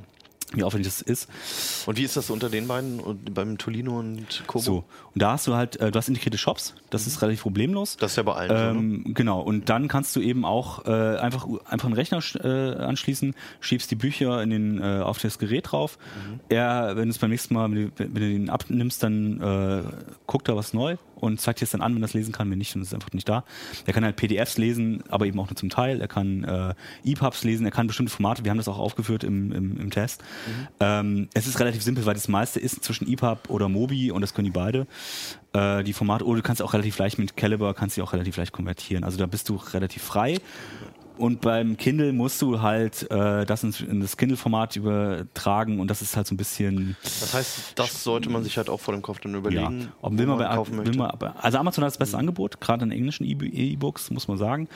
Wie aufwendig das ist. Und wie ist das unter den beiden und beim Tolino und Kobo? So, und da hast du halt, äh, du hast integrierte Shops, das ist relativ problemlos. Das ist ja bei allen so, ne? Ähm, genau, und dann kannst du eben auch äh, einfach, einfach einen Rechner äh, anschließen, schiebst die Bücher in den, äh, auf das Gerät drauf. Mhm. Er, wenn du es beim nächsten Mal, wenn du, wenn du den abnimmst, dann äh, guckt er was neu und zeigt dir es dann an, wenn es lesen kann, wenn nicht, dann ist es einfach nicht da. Er kann halt PDFs lesen, aber eben auch nur zum Teil. Er kann äh, EPUBs lesen, er kann bestimmte Formate, wir haben das auch aufgeführt im, im, im Test. Ähm, es ist relativ simpel, weil das meiste ist zwischen EPUB oder Mobi und das können die beide. Äh, die Formate, oder du kannst auch relativ leicht mit Caliber, kannst die auch relativ leicht konvertieren. Also da bist du relativ frei. Und beim Kindle musst du halt äh, das in, in das Kindle-Format übertragen und das ist halt so ein bisschen Das heißt, das sollte man sich halt auch vor dem Kopf dann ja. überlegen, Ob wo will man, man bei, kaufen will möchte. man, also Amazon hat das beste Angebot, gerade in englischen E-Books, muss man sagen.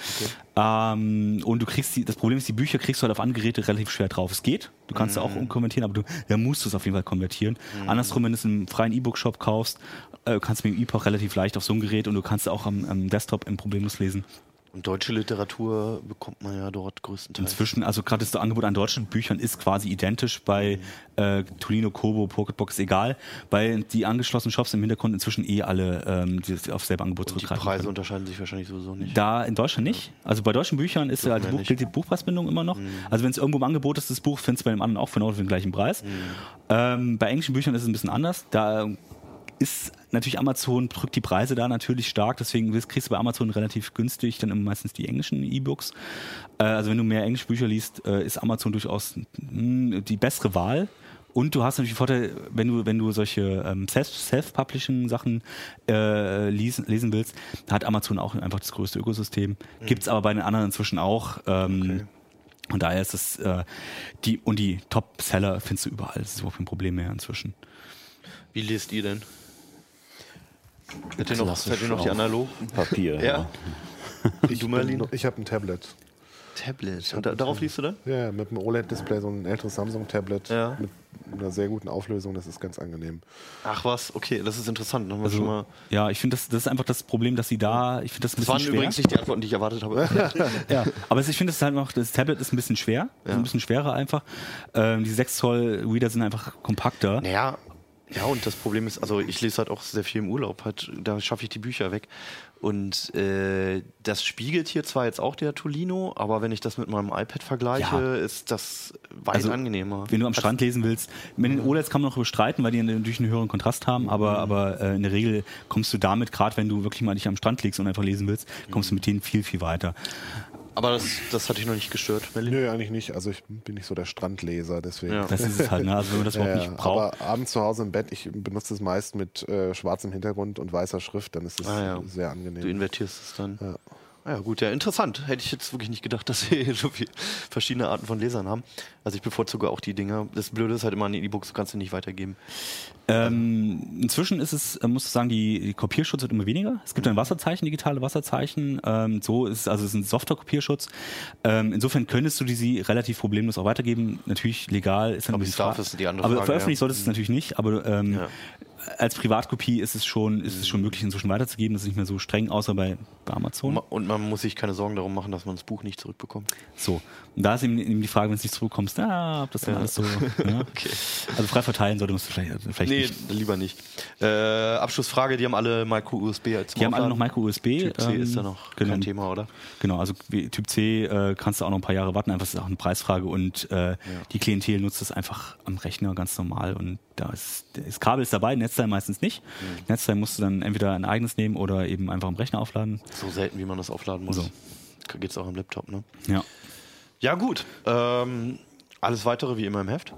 Ähm, und du kriegst die, das Problem ist, die Bücher kriegst du halt auf andere Geräte relativ schwer drauf. Es geht, du kannst sie auch umkonvertieren, aber du, da musst du es auf jeden Fall konvertieren. Andersrum, wenn du es im freien E-Book-Shop kaufst, äh, kannst du mit dem EPUB relativ leicht auf so ein Gerät und du kannst auch am, am Desktop im Problemlos lesen. Und deutsche Literatur bekommt man ja dort größtenteils. Inzwischen, also gerade das Angebot an deutschen Büchern ist quasi identisch bei äh, Tolino, Kobo, Pocketbox, egal, weil die angeschlossenen Shops im Hintergrund inzwischen eh alle ähm, die auf selbe Angebot Und die zurückgreifen Preise können. unterscheiden sich wahrscheinlich sowieso nicht. Da in Deutschland nicht. Also bei deutschen Büchern ist ja die, wir Buch, die Buchpreisbindung immer noch. Also wenn es irgendwo im Angebot ist, das Buch, findest du bei dem anderen auch genau für den gleichen Preis. Ähm, bei englischen Büchern ist es ein bisschen anders. Da ist natürlich Amazon drückt die Preise da natürlich stark, deswegen kriegst du bei Amazon relativ günstig dann immer meistens die englischen E-Books. Äh, also wenn du mehr englische Bücher liest, äh, ist Amazon durchaus mh, die bessere Wahl. Und du hast natürlich den Vorteil, wenn du, wenn du solche ähm, Self- Self-Publishing-Sachen äh, lesen, lesen willst, hat Amazon auch einfach das größte Ökosystem. Gibt's aber bei den anderen inzwischen auch. Ähm, Und daher ist es äh, die und die Top-Seller findest du überall. Das ist überhaupt kein Problem mehr inzwischen. Wie lest ihr denn? Seid ihr noch, seid ihr noch die auf analogen? Papier. Ja. Ich, Du, Merlin? bin- ich habe ein Tablet. Tablet. Und da, darauf liest du dann? Ja, mit einem OLED-Display, so ein älteres Samsung-Tablet Ja. mit einer sehr guten Auflösung. Das ist ganz angenehm. Ach was, okay, das ist interessant. Haben wir schon mal Also, ja, ich finde, das, das ist einfach das Problem, dass sie da, ich finde das ein das waren bisschen schwer. übrigens nicht die Antworten, die ich erwartet habe. Ja, aber ich finde es halt noch, das Tablet ist ein bisschen schwer, ein bisschen schwerer einfach. Ähm, die 6 Zoll Reader sind einfach kompakter. Naja, ja, und das Problem ist, also ich lese halt auch sehr viel im Urlaub, halt, da schaffe ich die Bücher weg. Und äh, das spiegelt hier zwar jetzt auch der Tolino, aber wenn ich das mit meinem iPad vergleiche, Ja. ist das weit Also, angenehmer. Wenn du am Strand lesen willst, mit den OLEDs kann man noch bestreiten, weil die natürlich einen höheren Kontrast haben, aber, aber äh, in der Regel kommst du damit, gerade wenn du wirklich mal dich am Strand legst und einfach lesen willst, kommst du mit denen viel, viel weiter. Aber das, das hat dich noch nicht gestört, Melly. Nö, eigentlich nicht. Also ich bin nicht so der Strandleser, deswegen. Ja. Das ist es halt, ne? Also wenn man das überhaupt Ja, nicht braucht. aber abends zu Hause im Bett, ich benutze es meist mit äh, schwarzem Hintergrund und weißer Schrift, dann ist es Ah, ja. sehr Du angenehm. invertierst es dann. Ja. Ah ja, gut, ja, interessant. Hätte ich jetzt wirklich nicht gedacht, dass wir so viele verschiedene Arten von Lesern haben. Also ich bevorzuge auch die Dinger. Das Blöde ist halt immer, ein E-Book kannst du nicht weitergeben. Ähm, inzwischen ist es, äh, muss ich sagen, die, die Kopierschutz wird immer weniger. Es gibt ein Wasserzeichen, digitale Wasserzeichen. Ähm, so ist also es ist ein softer Kopierschutz. Ähm, insofern könntest du die sie relativ problemlos auch weitergeben. Natürlich legal ist dann Ob ein bisschen darf, Fra- ist die andere Aber Frage, veröffentlicht ja. solltest du es natürlich nicht. Aber ähm, Ja. Als Privatkopie ist es schon, ist es schon möglich inzwischen weiterzugeben. Das ist nicht mehr so streng, außer bei, bei Amazon. Und man muss sich keine Sorgen darum machen, dass man das Buch nicht zurückbekommt. So. Und da ist eben, eben die Frage, wenn du es nicht zurückkommst, ah, ob das dann Ja. alles so. Ja. Okay. Also frei verteilen sollte man es vielleicht, vielleicht Nee, nicht. lieber nicht. Äh, Abschlussfrage, die haben alle Micro-USB als Die haben alle noch. Micro-USB. Typ C ähm, ist da noch genau. kein Thema, oder? Genau, also wie- Typ C äh, kannst du auch noch ein paar Jahre warten, einfach ist auch eine Preisfrage und äh, die Klientel nutzt das einfach am Rechner ganz normal und da ist das Kabel ist dabei, Netzteil meistens nicht. Mhm. Netzteil musst du dann entweder ein eigenes nehmen oder eben einfach am Rechner aufladen. So selten, wie man das aufladen muss. So. Geht es auch am Laptop, ne? Ja. Ja, gut. Ähm, alles weitere wie immer im Heft.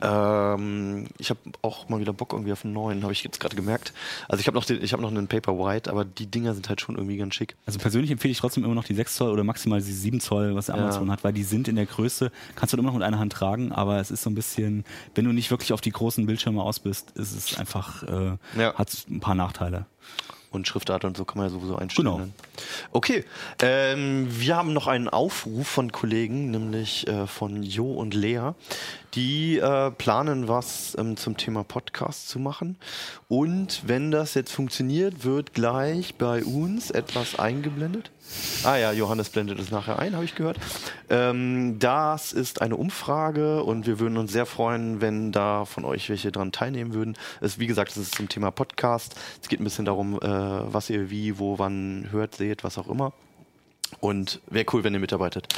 Ähm, ich habe auch mal wieder Bock irgendwie auf einen neuen, habe ich jetzt gerade gemerkt. Also ich habe noch, den- ich hab noch einen Paperwhite, aber die Dinger sind halt schon irgendwie ganz schick. Also persönlich empfehle ich trotzdem immer noch die 6 Zoll oder maximal die 7 Zoll, was Amazon hat, weil die sind in der Größe, kannst du immer noch mit einer Hand tragen, aber es ist so ein bisschen, wenn du nicht wirklich auf die großen Bildschirme aus bist, ist es einfach, äh, Ja. hat ein paar Nachteile. Und Schriftart und so kann man ja sowieso einstellen. Genau. ne? Okay, ähm, wir haben noch einen Aufruf von Kollegen, nämlich äh, von Jo und Lea. Die äh, planen was ähm, zum Thema Podcast zu machen. Und wenn das jetzt funktioniert, wird gleich bei uns etwas eingeblendet. Ah ja, Johannes blendet es nachher ein, habe ich gehört. Ähm, das ist eine Umfrage und wir würden uns sehr freuen, wenn da von euch welche dran teilnehmen würden. Es, wie gesagt, es ist zum Thema Podcast. Es geht ein bisschen darum, äh, was ihr wie, wo, wann hört, seht, was auch immer. Und wäre cool, wenn ihr mitarbeitet.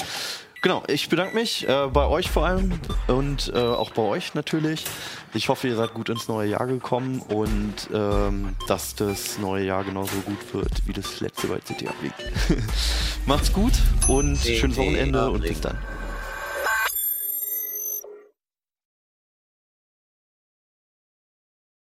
Genau, ich bedanke mich äh, bei euch vor allem und äh, auch bei euch natürlich. Ich hoffe, ihr seid gut ins neue Jahr gekommen und ähm, dass das neue Jahr genauso gut wird wie das letzte bei CT Uplink. Macht's gut und schönes Wochenende und bis dann.